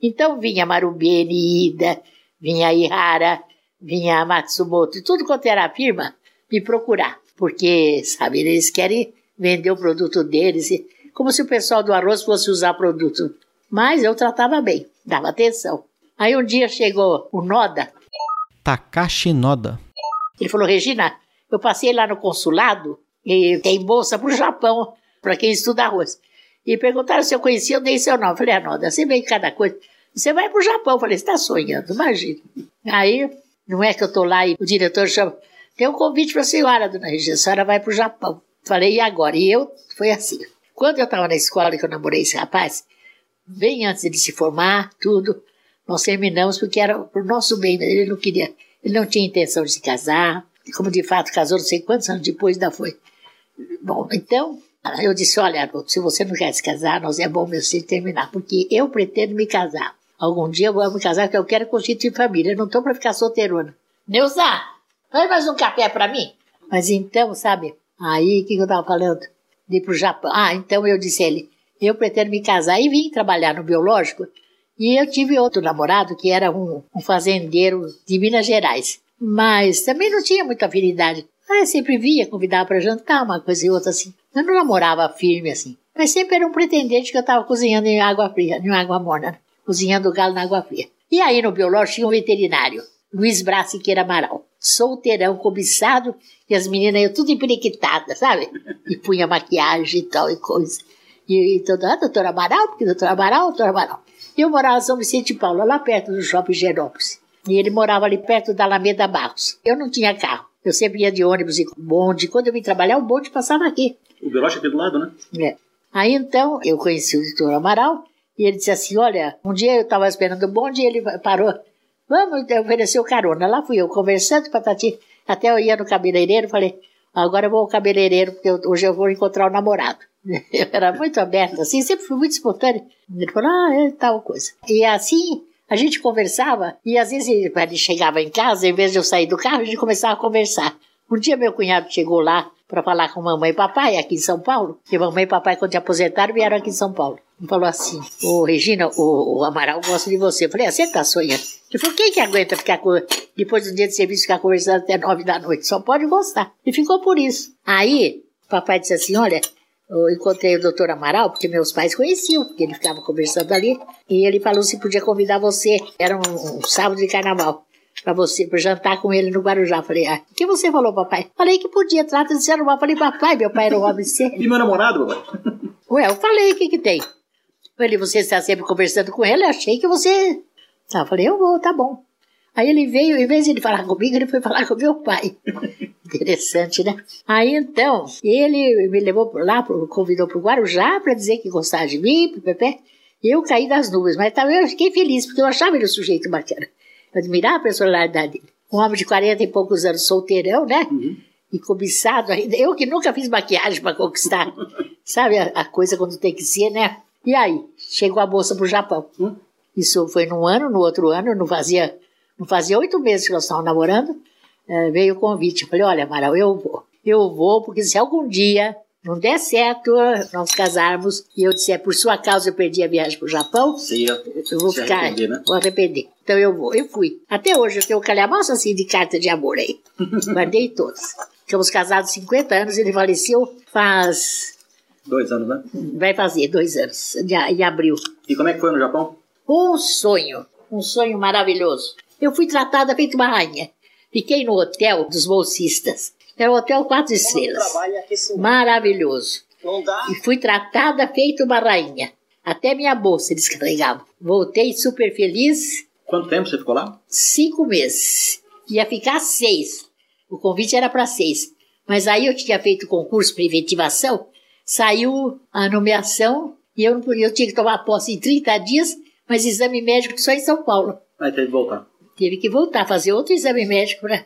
S7: Então vinha Marubeni, Ida, vinha Ihara, vinha Matsumoto, e tudo quanto era firma, me procurar. Porque, sabe, eles querem vender o produto deles, como se o pessoal do arroz fosse usar produto. Mas eu tratava bem, dava atenção. Aí um dia chegou o Noda.
S1: Takashi Noda.
S7: Ele falou, Regina, eu passei lá no consulado e tem bolsa para o Japão, para quem estuda arroz. E perguntaram se eu conhecia, eu dei seu nome. Eu falei, Arnolda, você vem cada coisa. Você vai para o Japão. Eu falei, você está sonhando, imagina. Aí, não é que eu estou lá e o diretor chama, tem um convite para a senhora, dona Regina, a senhora vai para o Japão. Falei, e agora? E eu, foi assim. Quando eu estava na escola que eu namorei esse rapaz, bem antes de se formar, tudo, nós terminamos porque era por nosso bem, né? ele não queria, ele não tinha intenção de se casar, como de fato casou não sei quantos anos depois ainda foi. Bom, então, eu disse, olha, se você não quer se casar, nós é bom mesmo terminar, porque eu pretendo me casar. Algum dia eu vou me casar, porque eu quero constituir família, eu não estou para ficar solteirona. Neuza, faz mais um café para mim. Mas então, sabe, aí o que, que eu estava falando? De ir para o Japão. Ah, então eu disse a ele, eu pretendo me casar e vim trabalhar no biológico. E eu tive outro namorado que era um, um fazendeiro de Minas Gerais. Mas também não tinha muita afinidade. Ah, sempre via, convidava para jantar, uma coisa e outra assim. Eu não namorava firme assim. Mas sempre era um pretendente que eu estava cozinhando em água fria, em água morna. Cozinhando galo na água fria. E aí no biológico tinha um veterinário, Luiz Brassiqueira Amaral. Solteirão, cobiçado, e as meninas iam tudo emperiquitadas, sabe? E punha maquiagem e tal e coisa. E, e toda, ah, doutora Amaral, porque doutora Amaral, doutora Amaral. Eu morava em São Vicente de Paulo, lá perto do shopping Genópolis. E ele morava ali perto da Alameda Barros. Eu não tinha carro. Eu sempre ia de ônibus e bonde. Quando eu vim trabalhar, o bonde passava aqui.
S8: O Belote aqui do lado, né?
S7: É. Aí então, eu conheci o doutor Amaral e ele disse assim: Olha, um dia eu estava esperando o bonde e ele parou. Vamos, ofereceu carona. Lá fui eu conversando, patati. Até eu ia no cabeleireiro, falei: Agora eu vou ao cabeleireiro, porque eu, hoje eu vou encontrar o namorado. Eu era muito aberta, assim, sempre fui muito espontânea. Ele falou: Ah, é tal coisa. E assim, a gente conversava e às vezes ele chegava em casa, em vez de eu sair do carro, a gente começava a conversar. Um dia meu cunhado chegou lá para falar com mamãe e papai aqui em São Paulo, e mamãe e papai, quando se aposentaram, vieram aqui em São Paulo. E falou assim: Ô Regina, o, o, Amaral gosta de você. Eu falei: ah, você tá sonhando? Ele falou: quem que aguenta ficar com, depois do dia de serviço ficar conversando até nove da noite? Só pode gostar. E ficou por isso. Aí, papai disse assim: olha, eu encontrei o doutor Amaral, porque meus pais conheciam, porque ele ficava conversando ali, e ele falou se podia convidar você. Era um, um sábado de carnaval. Pra você, pra jantar com ele no Guarujá. Falei, ah, o que você falou, papai? Falei que podia, trata de ser normal. Falei, papai, meu pai era um homem sério.
S8: E meu namorado, papai?
S7: Ué, eu falei, o que que tem? Ele, você está sempre conversando com ele, achei que você... Ah, eu falei, eu vou, tá bom. Aí ele veio, em vez de ele falar comigo, ele foi falar com meu pai. Interessante, né? Aí então, ele me levou lá, convidou para o Guarujá para dizer que gostava de mim, Pepe. Eu caí das nuvens, mas também eu fiquei feliz, porque eu achava ele um sujeito bacana. Eu admirava a personalidade dele. Um homem de 40 e poucos anos, solteirão, né? E cobiçado ainda. Eu que nunca fiz maquiagem para conquistar. Sabe a, a coisa quando tem que ser, né? E aí, chegou a moça pro Japão. Isso foi num ano, no outro ano, não fazia, não fazia oito meses que nós estávamos namorando. eh, veio o convite. Eu falei, olha, Amaral, eu vou. Eu vou, porque se algum dia não der certo nós casarmos e eu disser, por sua causa eu perdi a viagem pro Japão,
S8: Você ia
S7: eu vou ficar,
S8: arrepender, né?
S7: vou arrepender. Então eu vou. Eu fui. Até hoje eu tenho um calhamaço assim de carta de amor aí. Guardei todas. Ficamos casados 50 anos, ele faleceu faz.
S8: Dois anos, né?
S7: Vai fazer dois anos, em abril.
S8: E como é que foi no Japão?
S7: Um sonho, um sonho maravilhoso. Eu fui tratada feito uma rainha. Fiquei no hotel dos bolsistas. Era um hotel quatro estrelas. Maravilhoso. E fui tratada feito uma rainha. Até minha bolsa eles carregavam. Voltei super feliz,
S8: Quanto tempo você ficou lá?
S7: cinco meses. Ia ficar seis. O convite era para seis. Mas aí eu tinha feito concurso para efetivação, saiu a nomeação e eu, não podia- eu tinha que tomar posse em 30 dias, mas exame médico só em São Paulo.
S8: Aí teve que voltar.
S7: Teve que voltar, fazer outro exame médico. Pra...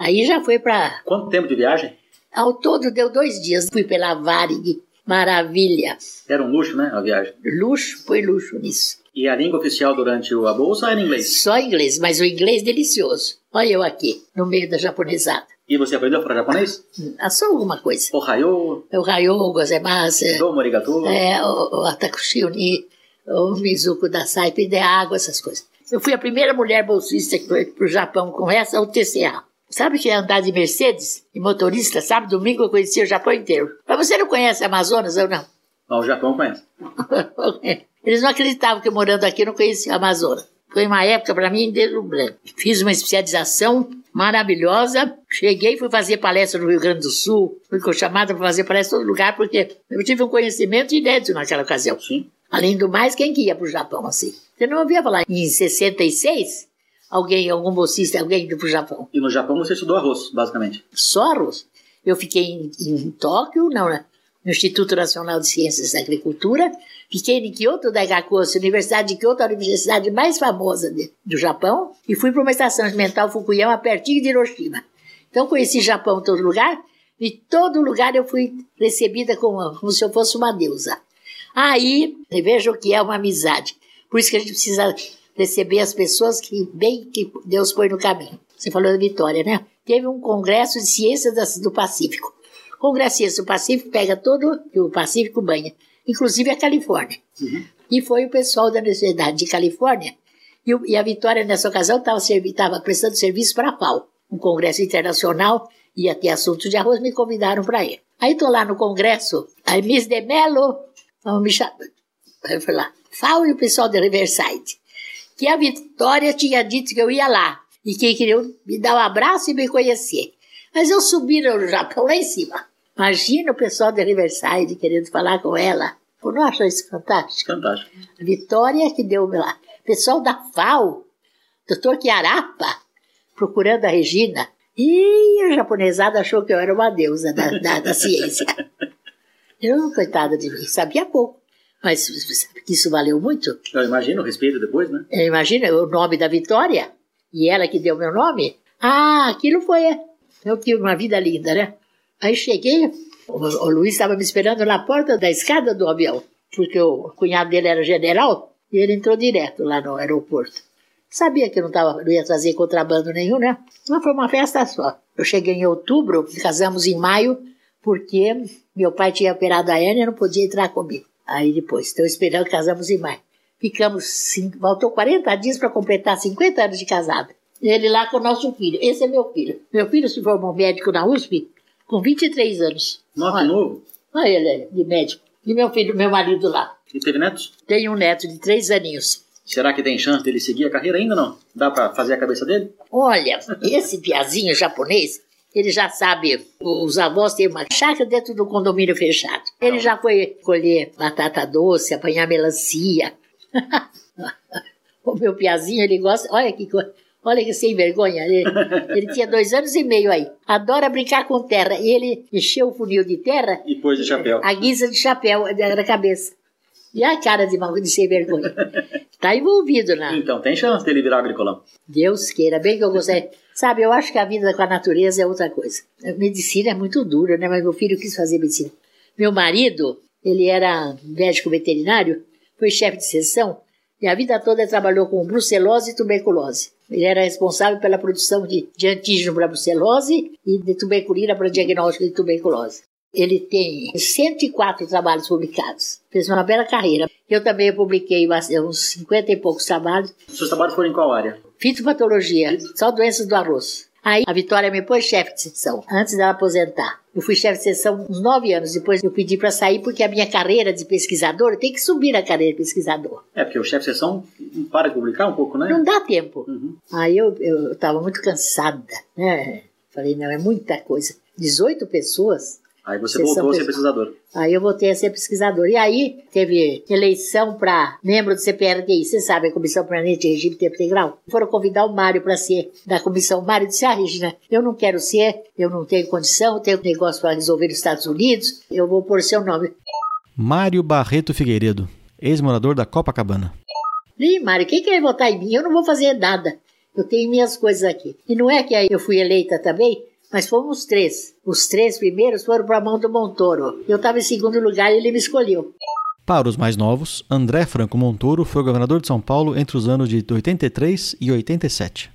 S7: Aí já foi para.
S8: Quanto tempo de viagem?
S7: Ao todo deu dois dias. Fui pela Varig. Maravilha.
S8: Era um luxo, né? A viagem.
S7: Luxo, foi luxo nisso.
S8: E a língua oficial durante o- a bolsa era inglês.
S7: Só inglês, mas o inglês delicioso. Olha eu aqui, no meio da japonesada.
S8: E você aprendeu para japonês?
S7: Ah, Só alguma coisa.
S8: Ohayo,
S7: O Rayo, gozaimasu,
S8: domo arigato.
S7: é, o, o Atakushiuni, o Mizuko da Saipe de água, essas coisas. Eu fui a primeira mulher bolsista que foi pro Japão com essa, o TCA. Sabe que é andar de Mercedes e motorista? Sabe, domingo eu conheci o Japão inteiro. Mas você não conhece Amazonas ou não?
S8: Mas o Japão conhece.
S7: Eles não acreditavam que morando aqui eu não conhecia o Amazonas. Foi uma época para mim deslumbrante. Fiz uma especialização maravilhosa. Cheguei e fui fazer palestra no Rio Grande do Sul. Fui chamada para fazer palestra em todo lugar porque eu tive um conhecimento inédito naquela ocasião.
S8: Sim.
S7: Além do mais, quem que ia para o Japão assim? Você não ouvia falar em 66? Alguém, algum bolsista, alguém indo para o Japão?
S8: E no Japão você estudou arroz, basicamente.
S7: Só arroz. Eu fiquei em, em Tóquio, não, né? no Instituto Nacional de Ciências da Agricultura. Fiquei em Kyoto Daigakushi, Universidade de Kyoto, a universidade mais famosa de- do Japão. E fui para uma estação experimental Fukuyama, pertinho de Hiroshima. Então conheci Japão em todo lugar. E todo lugar eu fui recebida como, como se eu fosse uma deusa. Aí, veja o que é uma amizade. Por isso que a gente precisa receber as pessoas que bem que Deus põe no caminho. Você falou da Vitória, né? Teve um congresso de ciências do Pacífico. Congresso de Ciências do Pacífico pega todo o Pacífico banha, inclusive a Califórnia. E foi o pessoal da Universidade de Califórnia. E, o- e a Vitória, nessa ocasião, estava prestando serviço para a FAO, um congresso internacional, ia ter assunto de arroz, me convidaram para ir. Aí estou lá no congresso, aí Miss de Mello, vamos me chamar. Aí eu fui lá, FAO e o pessoal da Riverside, que a Vitória tinha dito que eu ia lá e que queriam me dar um abraço e me conhecer. Mas eu subi no Japão lá em cima. Imagina o pessoal da Riverside querendo falar com ela. Eu não acho isso fantástico?
S8: Fantástico.
S7: A Vitória que deu lá. Pessoal da FAO, doutor Chiarapa, procurando a Regina. E a japonesada achou que eu era uma deusa da, da, da ciência. Eu, coitada de mim, sabia pouco. Mas você sabe que isso valeu muito?
S8: Eu imagino o respeito depois, né?
S7: Imagina o nome da Vitória, e ela que deu meu nome. Ah, aquilo foi. Eu tive uma vida linda, né? Aí cheguei, o, o Luiz estava me esperando na porta da escada do avião, porque o cunhado dele era general, e ele entrou direto lá no aeroporto. Sabia que eu não, tava, não ia trazer contrabando nenhum, né? Mas foi uma festa só. Eu cheguei em outubro, casamos em maio, porque meu pai tinha operado a hérnia e não podia entrar comigo. Aí depois, estou esperando, casamos em maio. Ficamos, cinco, faltou 40 dias para completar 50 anos de casado. Ele lá com o nosso filho. Esse é meu filho. Meu filho se formou médico na USP com 23 anos.
S8: Nossa, novo.
S7: Olha ele, de médico. E meu filho, meu marido lá.
S8: E teve netos?
S7: Tem um neto de três aninhos.
S8: Será que tem chance dele seguir a carreira ainda não? Dá pra fazer a cabeça dele?
S7: Olha, esse piazinho japonês, ele já sabe, os avós têm uma chácara dentro do condomínio fechado. Ele já foi colher batata doce, apanhar melancia. o meu piazinho, ele gosta, olha que coisa. Olha que sem vergonha. Ele, ele tinha dois anos e meio aí. Adora brincar com terra. E ele encheu o funil de terra.
S8: E pôs de chapéu.
S7: A guisa de chapéu na cabeça. E a cara de, mal, de sem vergonha. Tá envolvido na.
S8: Então tem chance dele virar agricolão.
S7: Deus queira, bem que eu gostaria. Sabe, eu acho que a vida com a natureza é outra coisa. A medicina é muito dura, né? Mas meu filho quis fazer medicina. Meu marido, ele era médico veterinário, foi chefe de seção, e a vida toda trabalhou com brucelose e tuberculose. Ele era responsável pela produção de, de antígeno para brucelose e de tuberculina para diagnóstico de tuberculose. Ele tem 104 trabalhos publicados. Fez uma bela carreira. Eu também publiquei uns 50 e poucos trabalhos.
S8: Os seus trabalhos foram em qual área?
S7: Fitopatologia, só doenças do arroz. Aí a Vitória me pôs chefe de seção, antes dela aposentar. Eu fui chefe de seção uns nove anos, depois eu pedi para sair porque a minha carreira de pesquisador tem que subir na carreira de pesquisador.
S8: É, porque o chefe de seção para de publicar um pouco, né?
S7: Não dá tempo. Uhum. Aí eu estava muito cansada, né? Falei, não, é muita coisa. 18 pessoas
S8: Aí você voltou a ser pesquisador.
S7: Aí eu voltei a ser pesquisador. E aí teve eleição para membro do CPRDI, você sabe, a Comissão Permanente de Regime Tempo Integral. Foram convidar o Mário para ser da comissão. O Mário disse: Ah, Regina, eu não quero ser, eu não tenho condição, tenho um negócio para resolver nos Estados Unidos, eu vou pôr seu nome.
S1: Mário Barreto Figueiredo, ex-morador da Copacabana.
S7: Ih, Mário, quem quer votar em mim? Eu não vou fazer nada. Eu tenho minhas coisas aqui. E não é que aí eu fui eleita também? Mas fomos três. Os três primeiros foram para a mão do Montoro. Eu estava em segundo lugar e ele me escolheu.
S1: Para os mais novos, André Franco Montoro foi governador de São Paulo entre os anos de 83 e 87.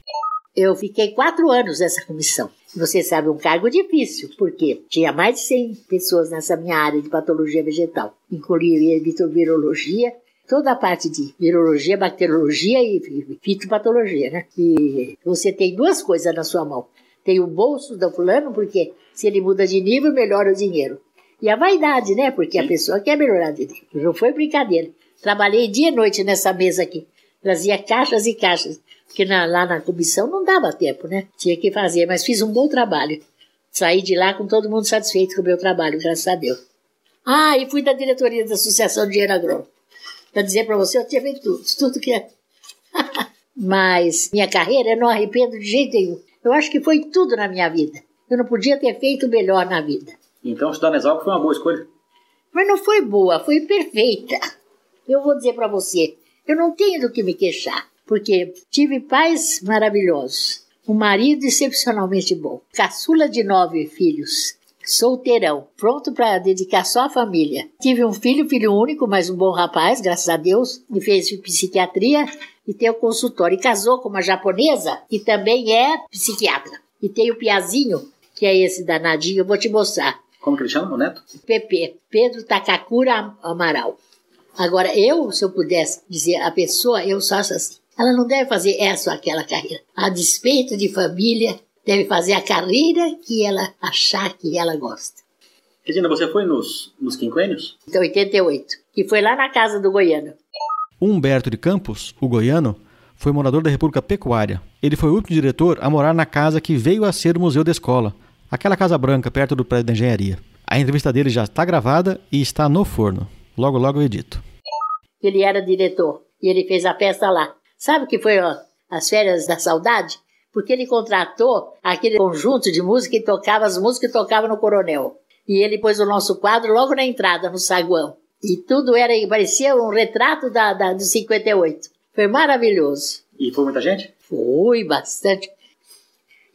S7: Eu fiquei quatro anos nessa comissão. Você sabe, um cargo difícil, porque tinha mais de 100 pessoas nessa minha área de patologia vegetal. Incluía virologia, toda a parte de virologia, bacteriologia e fitopatologia, né? E você tem duas coisas na sua mão tem o bolso do fulano, porque se ele muda de nível, melhora o dinheiro. E a vaidade, né? Porque a pessoa quer melhorar de nível. Não foi brincadeira. Trabalhei dia e noite nessa mesa aqui. Trazia caixas e caixas. Porque na, lá na comissão não dava tempo, né? Tinha que fazer, mas fiz um bom trabalho. Saí de lá com todo mundo satisfeito com o meu trabalho, graças a Deus. Ah, e fui da diretoria da Associação de Engenheiro Agrônomo. Para dizer para você, eu tinha feito tudo, tudo que é. mas minha carreira eu não arrependo de jeito nenhum. Eu acho que foi tudo na minha vida. Eu não podia ter feito melhor na vida.
S8: Então estudar na Exalc foi uma boa escolha?
S7: Mas não foi boa, foi perfeita. Eu vou dizer para você, eu não tenho do que me queixar, porque tive pais maravilhosos, um marido excepcionalmente bom, caçula de nove filhos, solteirão, pronto para dedicar só à família. Tive um filho, filho único, mas um bom rapaz, graças a Deus, me fez psiquiatria e tem o consultório. E casou com uma japonesa que também é psiquiatra. E tem o Piazinho, que é esse danadinho, eu vou te mostrar.
S8: Como que ele chama, o neto?
S7: PP, Pedro Takakura Amaral. Agora, eu, se eu pudesse dizer a pessoa, eu só acho assim. Ela não deve fazer essa ou aquela carreira. A despeito de família, deve fazer a carreira que ela achar que ela gosta.
S8: Regina, você foi nos, nos quinquênios?
S7: Então, 88. E foi lá na casa do Goiano.
S1: Humberto de Campos, o goiano, foi morador da República Pecuária. Ele foi o último diretor a morar na casa que veio a ser o Museu da Escola, aquela casa branca perto do prédio da engenharia. A entrevista dele já está gravada e está no forno. Logo, logo eu edito.
S7: Ele era diretor e ele fez a festa lá. Sabe o que foi ó, as férias da saudade? Porque ele contratou aquele conjunto de música e tocava as músicas que tocava no Coronel. E ele pôs o nosso quadro logo na entrada, no saguão. E tudo era, parecia um retrato da, da, do 58. Foi maravilhoso.
S8: E foi muita gente?
S7: Foi, bastante.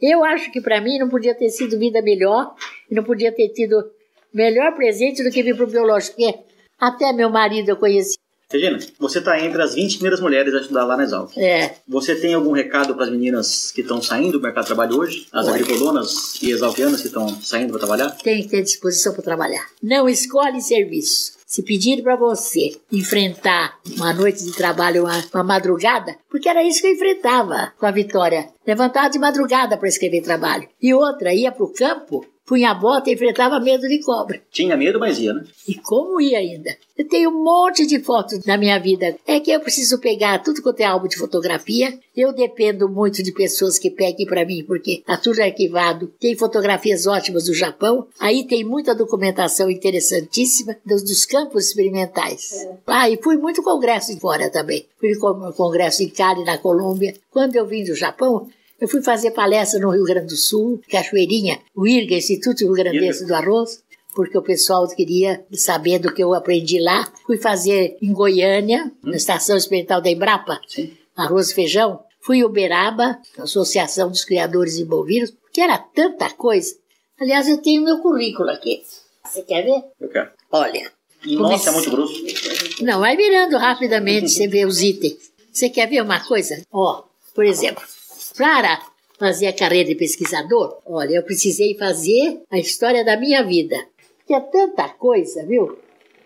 S7: Eu acho que para mim não podia ter sido vida melhor e não podia ter tido melhor presente do que vir pro biológico, porque até meu marido eu conheci.
S8: Regina, você está entre as 20 primeiras mulheres a estudar lá na Exalc.
S7: É.
S8: Você tem algum recado para as meninas que estão saindo do mercado de trabalho hoje? As
S7: Oi.
S8: agricultonas e exalquianas que estão saindo para trabalhar?
S7: Tem que ter disposição para trabalhar. Não escolhe serviço. Se pedir para você enfrentar uma noite de trabalho, uma, uma, madrugada, porque era isso que eu enfrentava com a Vitória. Levantava de madrugada para escrever trabalho. E outra, ia para o campo punha a bota e enfrentava medo de cobra.
S8: Tinha medo, mas ia, né?
S7: E como ia ainda? Eu tenho um monte de fotos na minha vida. É que eu preciso pegar tudo quanto é álbum de fotografia. Eu dependo muito de pessoas que peguem para mim, porque tá tudo arquivado. Tem fotografias ótimas do Japão. Aí tem muita documentação interessantíssima dos, dos campos experimentais. É. Ah, e fui muito congresso fora também. Fui congresso em Cali, na Colômbia. Quando eu vim do Japão, eu fui fazer palestra no Rio Grande do Sul, Cachoeirinha, o IRGA, Instituto Rio Grandense do Arroz, porque o pessoal queria saber do que eu aprendi lá. Fui fazer em Goiânia, hum. na Estação Experimental da Embrapa, Sim. arroz e feijão. Fui em Uberaba, Associação dos Criadores de Bovinos, que era tanta coisa. Aliás, eu tenho meu currículo aqui. Você quer ver?
S8: Eu quero.
S7: Olha.
S8: E nossa, é muito grosso.
S7: Não, vai virando rapidamente, você vê os itens. Você quer ver uma coisa? Ó, por exemplo, para fazer a carreira de pesquisador, olha, eu precisei fazer a história da minha vida. Que é tanta coisa, viu?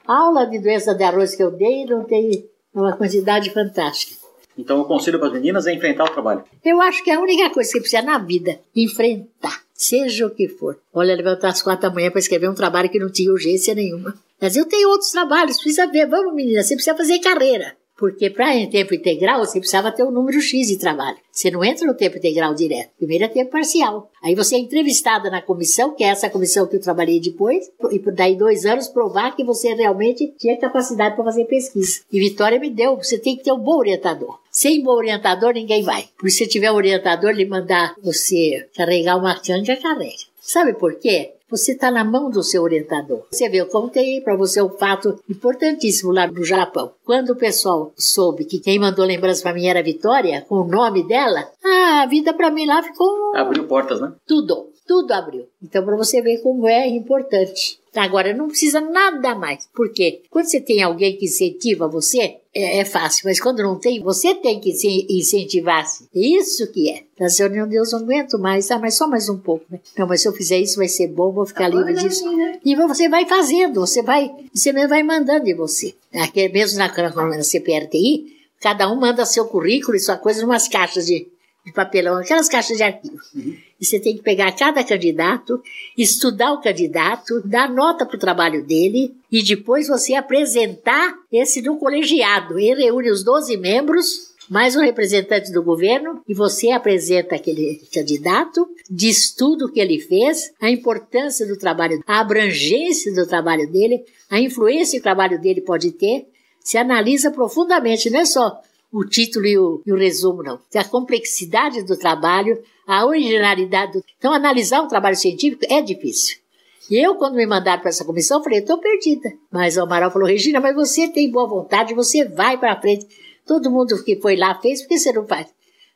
S7: A aula de doença de arroz que eu dei não tem uma quantidade fantástica.
S8: Então o conselho para as meninas é enfrentar o trabalho.
S7: Eu acho que é a única coisa que precisa na vida, enfrentar, seja o que for. Olha, levantar às quatro da manhã para escrever um trabalho que não tinha urgência nenhuma. Mas eu tenho outros trabalhos, precisa ver. Vamos, menina, você precisa fazer carreira. Porque para em tempo integral você precisava ter um número X de trabalho. Você não entra no tempo integral direto. Primeiro é tempo parcial. Aí você é entrevistada na comissão, que é essa comissão que eu trabalhei depois, e por daí dois anos provar que você realmente tinha capacidade para fazer pesquisa. E Vitória me deu, você tem que ter um bom orientador. Sem bom orientador, ninguém vai. Por se tiver um orientador, ele mandar você carregar uma canga, carrega. Sabe por quê? Você está na mão do seu orientador. Você vê, eu contei para você um fato importantíssimo lá no Japão. Quando o pessoal soube que quem mandou lembrança para mim era a Vitória, com o nome dela, a vida para mim lá ficou.
S8: Abriu portas, né?
S7: Tudo, tudo abriu. Então, para você ver como é importante. Agora, não precisa nada mais. Por quê? Quando você tem alguém que incentiva você, é, é, fácil, mas quando não tem, você tem que se incentivar-se. Isso que é. Da reunião, Deus, não aguento mais. Ah, mas só mais um pouco, né? Não, mas se eu fizer isso vai ser bom, vou ficar livre disso. E você vai fazendo, você vai, você mesmo vai mandando de você. Aqui, mesmo na, na CPRTI, cada um manda seu currículo e sua coisa em umas caixas de, de papelão, aquelas caixas de arquivo. Uhum. E você tem que pegar cada candidato, estudar o candidato, dar nota para o trabalho dele e depois você apresentar esse no colegiado. Ele reúne os 12 membros, mais um representante do governo, e você apresenta aquele candidato, diz tudo o que ele fez, a importância do trabalho, a abrangência do trabalho dele, a influência que o trabalho dele pode ter, se analisa profundamente, não é só o título e o, e o resumo, não. A complexidade do trabalho, a originalidade. Do... Então, analisar um trabalho científico é difícil. E eu, quando me mandaram para essa comissão, falei, estou perdida. Mas o Amaral falou, Regina, mas você tem boa vontade, você vai para frente. Todo mundo que foi lá fez, por que você não faz? Eu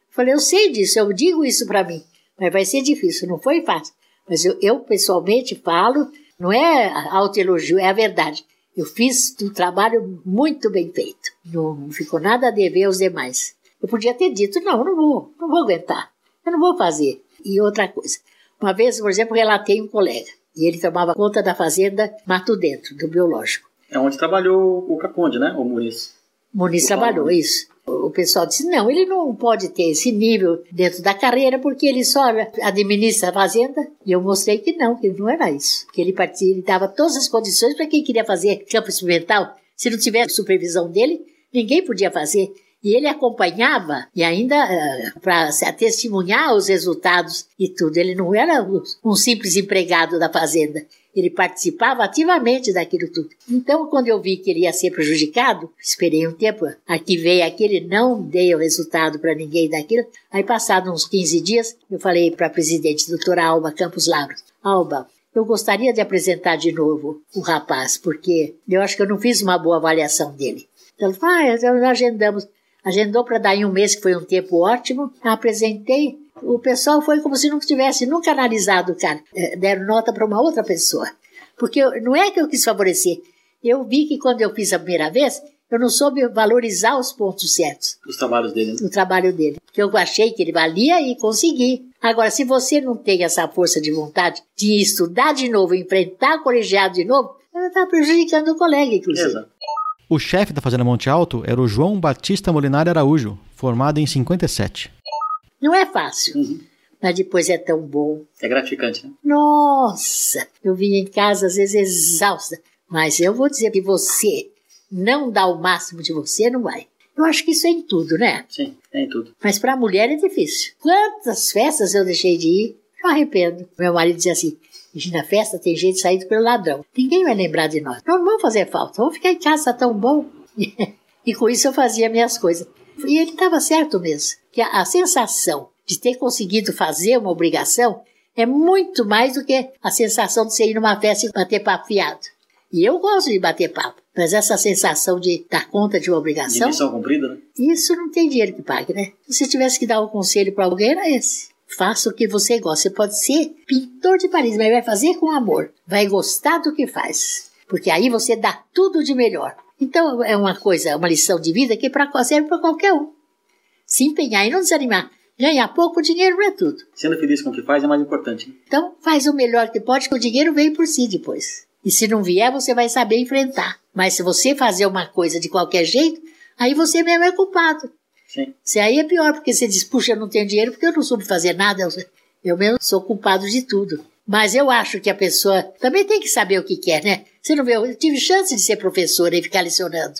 S7: falei, eu sei disso, eu digo isso para mim, mas vai ser difícil, não foi fácil. Mas eu, eu pessoalmente falo, não é autoelogio, é a verdade. Eu fiz um trabalho muito bem feito. Não ficou nada a dever aos demais. Eu podia ter dito, não, não vou, não vou aguentar. Eu não vou fazer. E outra coisa. Uma vez, por exemplo, relatei um colega. E ele tomava conta da fazenda Mato Dentro, do biológico.
S8: É onde trabalhou o Caconde, né? O Muniz.
S7: Muniz trabalhou, isso o pessoal disse: não, ele não pode ter esse nível dentro da carreira porque ele só administra a fazenda. E eu mostrei que não, que não era isso. Que ele, ele dava todas as condições para quem queria fazer campo experimental. Se não tivesse supervisão dele, ninguém podia fazer. E ele acompanhava e ainda eh, para testemunhar os resultados e tudo. Ele não era um simples empregado da fazenda. Ele participava ativamente daquilo tudo. Então, quando eu vi que ele ia ser prejudicado, esperei um tempo, arquivei aquele, não dei o resultado para ninguém daquilo. Aí, passados uns 15 dias, eu falei para a presidente, doutora Alba Campos Lauro, Alba, eu gostaria de apresentar de novo o rapaz, porque eu acho que eu não fiz uma boa avaliação dele. Ela falou, ah, nós agendamos. Agendou para dar em um mês, que foi um tempo ótimo. Apresentei, o pessoal foi como se não tivesse nunca analisado o cara. É, deram nota para uma outra pessoa. Porque eu, não é que eu quis favorecer. Eu vi que quando eu fiz a primeira vez, eu não soube valorizar os pontos certos.
S8: Os trabalhos dele. Né?
S7: O trabalho dele. Porque eu achei que ele valia e consegui. Agora, se você não tem essa força de vontade de estudar de novo, enfrentar o colegiado de novo, está prejudicando o colega, inclusive. Exato.
S1: O chefe da Fazenda Monte Alto era o João Batista Molinari Araújo, formado em 57.
S7: Não é fácil. Uhum. mas depois é tão bom.
S8: É gratificante, né?
S7: Nossa, eu vinha em casa às vezes exausta, mas eu vou dizer que você não dá o máximo de você, não vai. Eu acho que isso é em tudo, né?
S8: Sim, é em tudo.
S7: Mas para a mulher é difícil. Quantas festas eu deixei de ir? Eu arrependo. Meu marido dizia assim: na festa tem gente saindo pelo ladrão. Ninguém vai lembrar de nós. Não vamos fazer falta. Vamos ficar em casa, tá tão bom. e com isso eu fazia minhas coisas. E ele estava certo mesmo. Que a, a sensação de ter conseguido fazer uma obrigação é muito mais do que a sensação de você ir numa festa e bater papo fiado. E eu gosto de bater papo, mas essa sensação de dar conta de uma obrigação.
S8: De missão cumprida, né?
S7: Isso não tem dinheiro que pague, né? Se você tivesse que dar um conselho para alguém, era esse. Faça o que você gosta. Você pode ser pintor de Paris, mas vai fazer com amor. Vai gostar do que faz. Porque aí você dá tudo de melhor. Então é uma coisa, uma lição de vida que é pra, serve para qualquer um. Se empenhar e não desanimar. Ganhar pouco dinheiro não é tudo.
S8: Sendo feliz com o que faz é mais importante.
S7: Então faz o melhor que pode, que o dinheiro vem por si depois. E se não vier, você vai saber enfrentar. Mas se você fazer uma coisa de qualquer jeito, aí você mesmo é culpado.
S8: Sim.
S7: Se aí é pior, porque você diz, puxa, eu não tenho dinheiro porque eu não soube fazer nada, eu, eu mesmo sou culpado de tudo. Mas eu acho que a pessoa também tem que saber o que quer, né? Você não vê, eu tive chance de ser professora e ficar lecionando.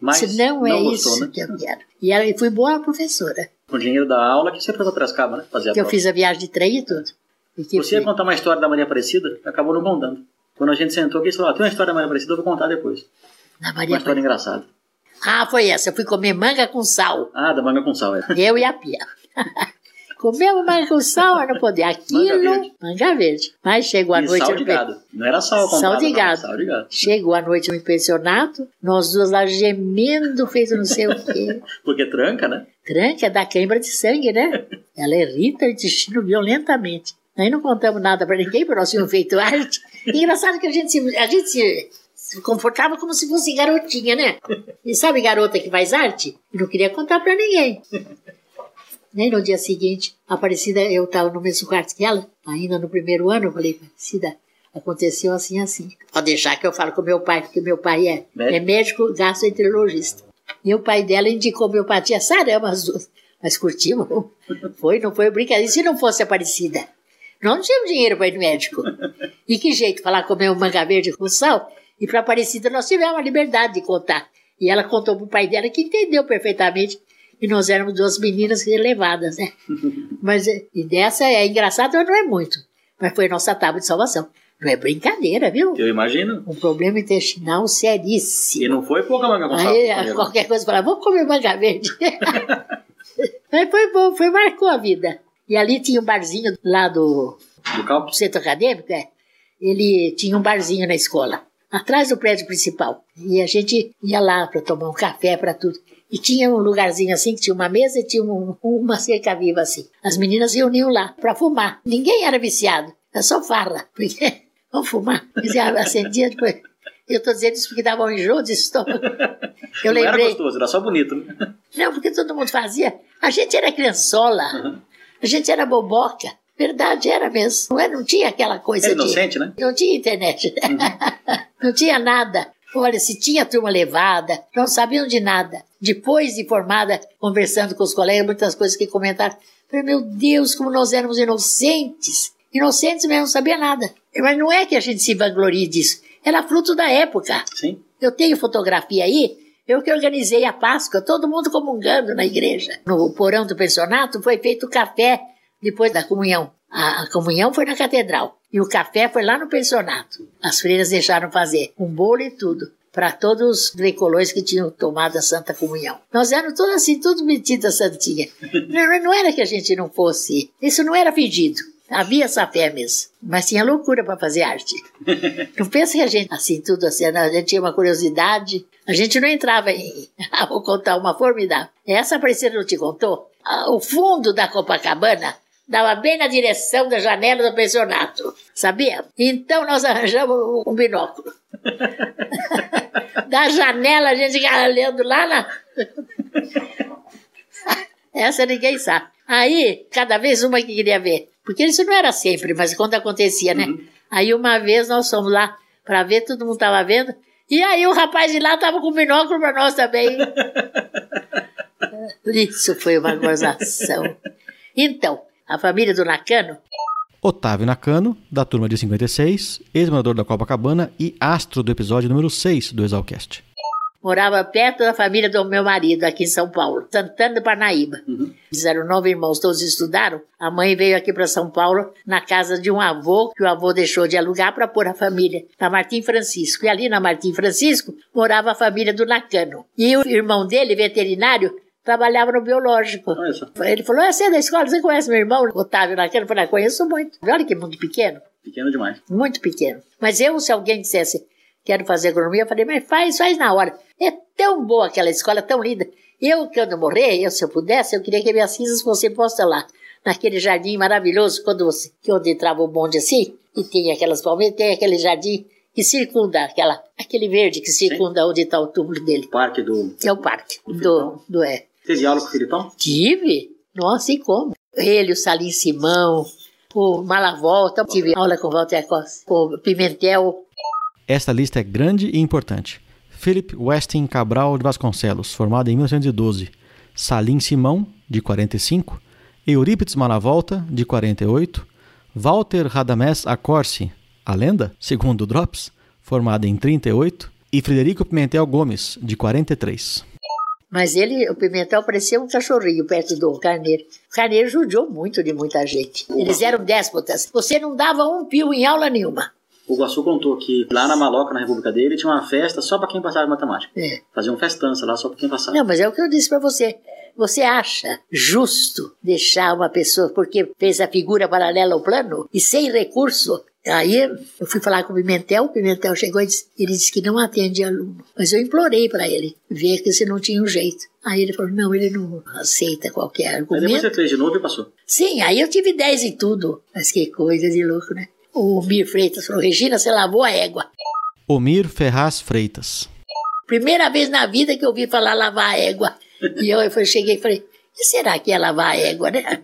S8: Mas
S7: Se não,
S8: não
S7: é
S8: gostou,
S7: isso
S8: né?
S7: que eu quero. E eu fui boa professora.
S8: Com o dinheiro da aula que você foi pra Piracicaba, né? Fazer a
S7: Que eu fiz a viagem de trem e tudo. E
S8: Você ia
S7: fui-
S8: contar uma história da Maria Aparecida, acabou não contando. Quando a gente sentou aqui, você falou, ah, tem uma história da Maria Aparecida, eu vou contar depois.
S7: na
S8: Uma
S7: Maria
S8: história engraçada.
S7: Ah, foi essa. Eu fui comer manga com sal.
S8: Ah, da manga com sal, é.
S7: Eu e a Pia. Comemos manga com sal, não podia. Aquilo,
S8: verde.
S7: manga verde. Mas chegou a
S8: E
S7: noite.
S8: sal de
S7: não
S8: gado. Não era sal
S7: Sal
S8: comprado,
S7: de
S8: não,
S7: gado.
S8: Sal de gado.
S7: Chegou a noite no pensionato, nós duas lá gemendo, feito não sei o quê.
S8: Porque tranca, né?
S7: Tranca dá queimbra de sangue, né? Ela irrita o intestino violentamente. Aí não contamos nada pra ninguém, porque nós tínhamos feito arte. Engraçado que a gente, se- a gente se, se comportava como se fosse garotinha, né? E sabe garota que faz arte? Não queria contar pra ninguém. Nem no dia seguinte, Aparecida, eu estava no mesmo quarto que ela, ainda no primeiro ano, eu falei, Aparecida, aconteceu assim, assim. Pode deixar que eu falo com meu pai, porque meu pai é,
S8: Médico?
S7: é médico gastroenterologista. E o pai dela indicou homeopatia sarama as duas. Mas curtimos. Foi, não foi brincadeira. E se não fosse Aparecida? Nós não tínhamos dinheiro para ir no médico. E que jeito, falar comer um manga verde com sal? E para Aparecida nós tivemos a liberdade de contar. E ela contou para o pai dela que entendeu perfeitamente. E nós éramos duas meninas relevadas, né? Mas eh, e dessa é engraçado, mas não é muito. Mas foi nossa tábua de salvação. Não é brincadeira, viu?
S8: Eu imagino.
S7: Um problema intestinal seríssimo.
S8: E não foi pouca manga com.
S7: Aí
S8: que comeram.
S7: qualquer coisa falava, vamos comer manga verde. Aí foi bom, foi, marcou a vida. E ali tinha um barzinho lá do,
S8: Do
S7: do centro acadêmico, é. Ele tinha um barzinho na escola, atrás do prédio principal. E a gente ia lá para tomar um café, para tudo. E tinha um lugarzinho assim, que tinha uma mesa e tinha um- uma cerca viva assim. As meninas reuniam lá para fumar. Ninguém era viciado, era só farra. Porque, vamos fumar. Dizia, acendia depois. Eu tô dizendo isso porque dava um enjoo de estômago. Eu
S8: não era
S7: lembrei.
S8: gostoso, era só bonito. né?
S7: Não, porque todo mundo fazia. A gente era criançola. A gente era boboca. Verdade, era mesmo. Não, era, não tinha aquela coisa
S8: Era
S7: de...
S8: inocente, né?
S7: Não tinha internet. não tinha nada. Olha, se tinha turma levada, não sabiam de nada. Depois de formada, conversando com os colegas, muitas coisas que comentaram. Falei, meu Deus, como nós éramos inocentes. Inocentes mesmo, não sabia nada. Mas não é que a gente se vanglorie disso. Era fruto da época.
S8: Sim.
S7: Eu tenho fotografia aí, eu que organizei a Páscoa, todo mundo comungando na igreja. No porão do pensionato foi feito café depois da comunhão. A, a comunhão foi na catedral e o café foi lá no pensionato. As freiras deixaram fazer um bolo e tudo para todos os grecolões que tinham tomado a Santa Comunhão. Nós éramos todos assim, tudo metido a Santinha. Não, não era que a gente não fosse, isso não era pedido. Havia essa fé mesmo, mas tinha loucura para fazer arte. Não pensa que a gente, assim, tudo assim, a gente tinha uma curiosidade. A gente não entrava em. Ah, vou contar uma formidável. Essa Aparecida não te contou? Ah, O fundo da Copacabana dava bem na direção da janela do pensionato. Sabia? Então nós arranjamos um binóculo. da janela a gente ficava olhando lá na. Essa ninguém sabe. Aí, cada vez uma que queria ver. Porque isso não era sempre, mas quando acontecia, né? Aí uma vez nós fomos lá para ver, todo mundo estava vendo. E aí o rapaz de lá estava com binóculo para nós também. Isso foi uma gozação. Então, A família do Nakano?
S1: Otávio Nakano, da turma de 56, ex-morador da Copacabana e astro do episódio número 6 do Exalcast.
S7: Morava perto da família do meu marido, aqui em São Paulo, Santana do Parnaíba.
S8: Uhum.
S7: Eles eram nove irmãos, todos estudaram. A mãe veio aqui para São Paulo, na casa de um avô, que o avô deixou de alugar para pôr a família, na Martim Francisco. E ali na Martim Francisco morava a família do Nakano. E o irmão dele, veterinário, trabalhava no biológico. Ele falou: "Ah, Você é da escola? Você conhece meu irmão, Otávio Nakano? Eu falei: "Ah, Conheço muito. Olha que mundo pequeno.
S8: Pequeno demais.
S7: Muito pequeno. Mas eu, se alguém dissesse, quero fazer agronomia, eu falei, mas faz, faz na hora. É tão boa aquela escola, tão linda. Eu, quando eu morrer, eu, se eu pudesse, eu queria que minhas cinzas fossem postas lá, naquele jardim maravilhoso, quando você, que onde entrava o bonde assim, e tem aquelas palmeiras, tem aquele jardim que circunda aquela, aquele verde que circunda onde está o túmulo dele.
S8: Parque do.
S7: É o parque do, do é.
S8: Teve aula com o Filipão?
S7: Tive? Nossa, e como? Ele, o Salim Simão, o Malavolta, tive aula com o Walter Costa, com o Pimentel,
S1: Esta lista é grande e importante. Philip Westin Cabral de Vasconcelos, formado em 1912. Salim Simão, de 45. Eurípides Malavolta, de 48. Walter Radamés Acorsi, a lenda, segundo o Drops, formado em 38. E Frederico Pimentel Gomes, de 43.
S7: Mas ele, o Pimentel, parecia um cachorrinho perto do Carneiro. O Carneiro judiou muito de muita gente. Eles eram déspotas. Você não dava um pio em aula nenhuma.
S8: O Guaçu contou que lá na Maloca, na República dele, tinha uma festa só pra quem passava em matemática.
S7: É.
S8: Fazia uma festança lá só pra quem passava.
S7: Não, mas é o que eu disse para você. Você acha justo deixar uma pessoa porque fez a figura paralela ao plano e sem recurso? Aí eu fui falar com o Pimentel, o Pimentel chegou e disse, ele disse que não atende aluno. Mas eu implorei para ele ver que se não tinha um jeito. Aí ele falou, não, ele não aceita qualquer
S8: Mas depois
S7: argumento.
S8: você fez de novo e passou.
S7: Sim, aí eu tive 10 em tudo. Mas que coisa de louco, né? O Mir Freitas falou, Regina, você lavou a égua.
S1: Omir Ferraz Freitas.
S7: Primeira vez na vida que eu ouvi falar lavar a égua. E eu, eu cheguei e falei, e será que é lavar a égua, né?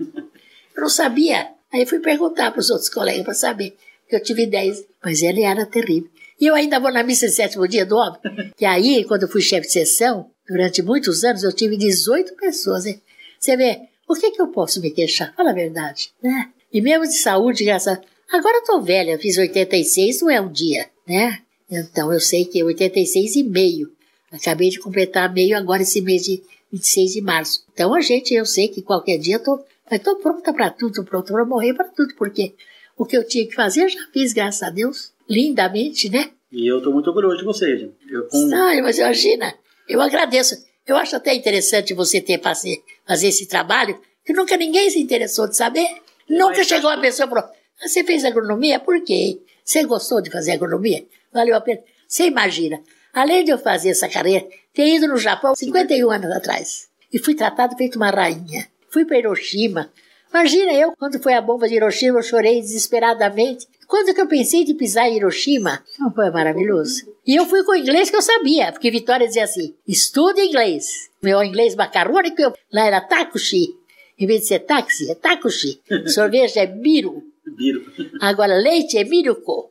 S7: Eu não sabia. Aí fui perguntar para os outros colegas para saber. Eu tive 10, mas ele era terrível. E eu ainda vou na missa de sétimo dia do homem. E aí, quando eu fui chefe de sessão, durante muitos anos, eu tive 18 pessoas. Hein? Você vê, por que, que eu posso me queixar? Fala a verdade, né? E mesmo de saúde, graças. Agora eu tô velha, fiz 86, não é um dia, né? Então eu sei que é 86 e meio. Acabei de completar meio agora esse mês de 26 de março. Então a gente, eu sei que qualquer dia eu tô, mas tô pronta para tudo, pronta para morrer para tudo, porque o que eu tinha que fazer já fiz, graças a Deus, lindamente, né?
S8: E eu tô muito orgulhoso de você. Eu com...
S7: Ai, mas imagina, eu agradeço. Eu acho até interessante você ter fazer, fazer esse trabalho, que nunca ninguém se interessou de saber. Nunca
S8: Mas
S7: chegou uma pessoa e falou, "Ah, você fez agronomia? Por quê? Você gostou de fazer agronomia? Valeu a pena? Você imagina, além de eu fazer essa carreira, ter ido no Japão 51 anos atrás. E fui tratado feito uma rainha. Fui para Hiroshima. Imagina eu, quando foi a bomba de Hiroshima, eu chorei desesperadamente. Quando que eu pensei de pisar em Hiroshima? Não foi maravilhoso. E eu fui com o inglês que eu sabia, porque Vitória dizia assim, estuda inglês. Meu inglês macarrônico, eu, lá era takushi. Em vez de ser táxi, é takushi. Sorvete é biru.
S8: Biro.
S7: Agora, leite é miruko.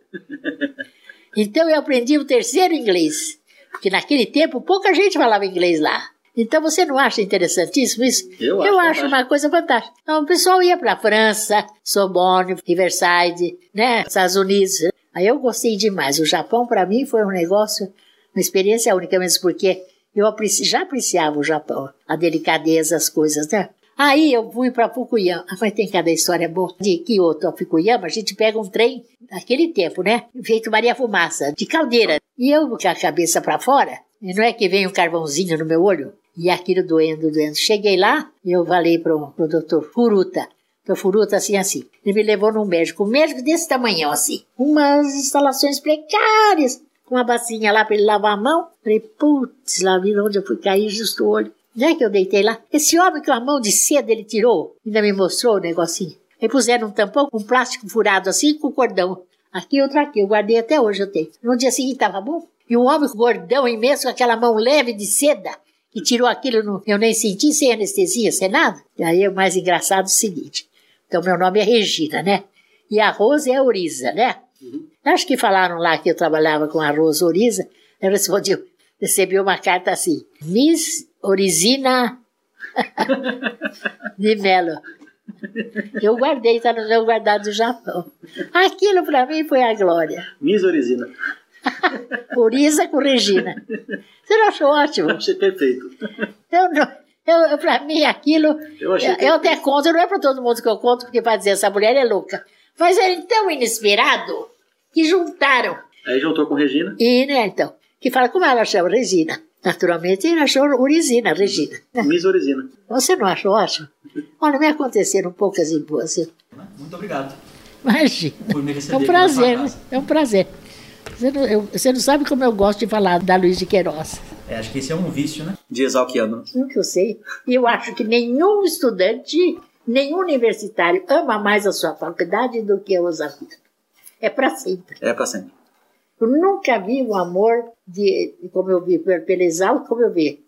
S7: Então eu aprendi o terceiro inglês. Porque naquele tempo pouca gente falava inglês lá. Então você não acha interessantíssimo isso?
S8: Eu acho
S7: acho
S8: fantástico.
S7: uma coisa fantástica. Então o pessoal ia para a França, Sorbonne, Riverside, né, Estados Unidos. Aí eu gostei demais. O Japão para mim foi um negócio, uma experiência única mesmo, porque eu já apreciava o Japão, a delicadeza, as coisas, né? Aí eu fui para Fukuyama. Ah, Mas tem cada história boa. De Kyoto a Fukuyama, a gente pega um trem naquele tempo, né? Feito Maria Fumaça, de caldeira. E eu com a cabeça para fora, e não é que vem um carvãozinho no meu olho? E aquilo doendo, doendo. Cheguei lá, eu falei pro, pro doutor Furuta. Doutor Furuta, assim, assim. Ele me levou num médico, um médico desse tamanho, assim. Umas instalações precárias, com uma bacinha lá para ele lavar a mão. Falei, putz, lá vi onde eu fui cair, justo o olho. Não é que eu deitei lá? Esse homem com a mão de seda ele tirou, ainda me mostrou o negocinho. Aí puseram um tampão com plástico furado assim, com cordão. Aqui, outro aqui, eu guardei até hoje, eu tenho. No dia seguinte estava bom. E um homem gordão imenso, com aquela mão leve de seda, que tirou aquilo, eu nem senti, sem anestesia, sem nada. E aí o mais engraçado é o seguinte. Então, meu nome é Regina, né? E a Rosa é a Oriza, né? Acho que falaram lá que eu trabalhava com a Rosa Oriza. Eu respondi, recebi uma carta assim, Miss Orizina de Melo. Eu guardei, está no meu guardado do Japão. Aquilo para mim foi a glória.
S8: Miss Orizina.
S7: Oriza com Regina. Você não achou ótimo?
S8: Achei perfeito.
S7: Eu, não- eu, eu, pra mim, aquilo.
S8: Eu achei
S7: eu,
S8: que-
S7: eu até conto, não é para todo mundo que eu conto, porque vai dizer essa mulher é louca. Mas é tão inesperado que juntaram.
S8: Aí juntou com Regina.
S7: E, né, então, que fala como ela chama Regina. Naturalmente, ele achou Urizina, Regina.
S8: Miss Orizina.
S7: Você não achou ótimo? Olha, me aconteceram poucas e boas.
S1: Muito obrigado
S7: Imagina.
S1: por me
S7: É
S1: receber.
S7: um
S1: aqui na
S7: prazer,
S1: sua
S7: né?
S1: casa.
S7: é um prazer. Você não, eu- você não sabe como eu gosto de falar da Luiz de Queiroz.
S1: É, acho que esse é um vício, né?
S8: De exalquiano.
S7: Nunca eu sei. E eu acho que nenhum estudante, nenhum universitário ama mais a sua faculdade do que os alunos. É para sempre.
S8: É pra sempre.
S7: Eu nunca vi um amor de, como eu vi, pelo pelo Exalc, como eu vi.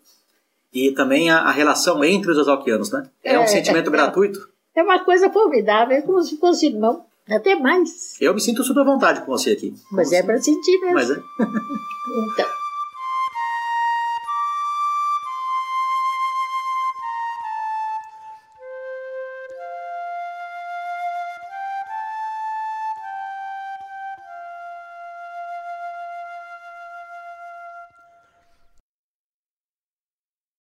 S8: E também a, a relação entre os exalquianos, né? É um
S7: É,
S8: sentimento
S7: é.
S8: gratuito.
S7: É uma coisa formidável, é como se fosse irmão, até mais.
S8: Eu me sinto super à vontade com você aqui.
S7: Mas é para sentir mesmo.
S8: Mas é.
S7: Então,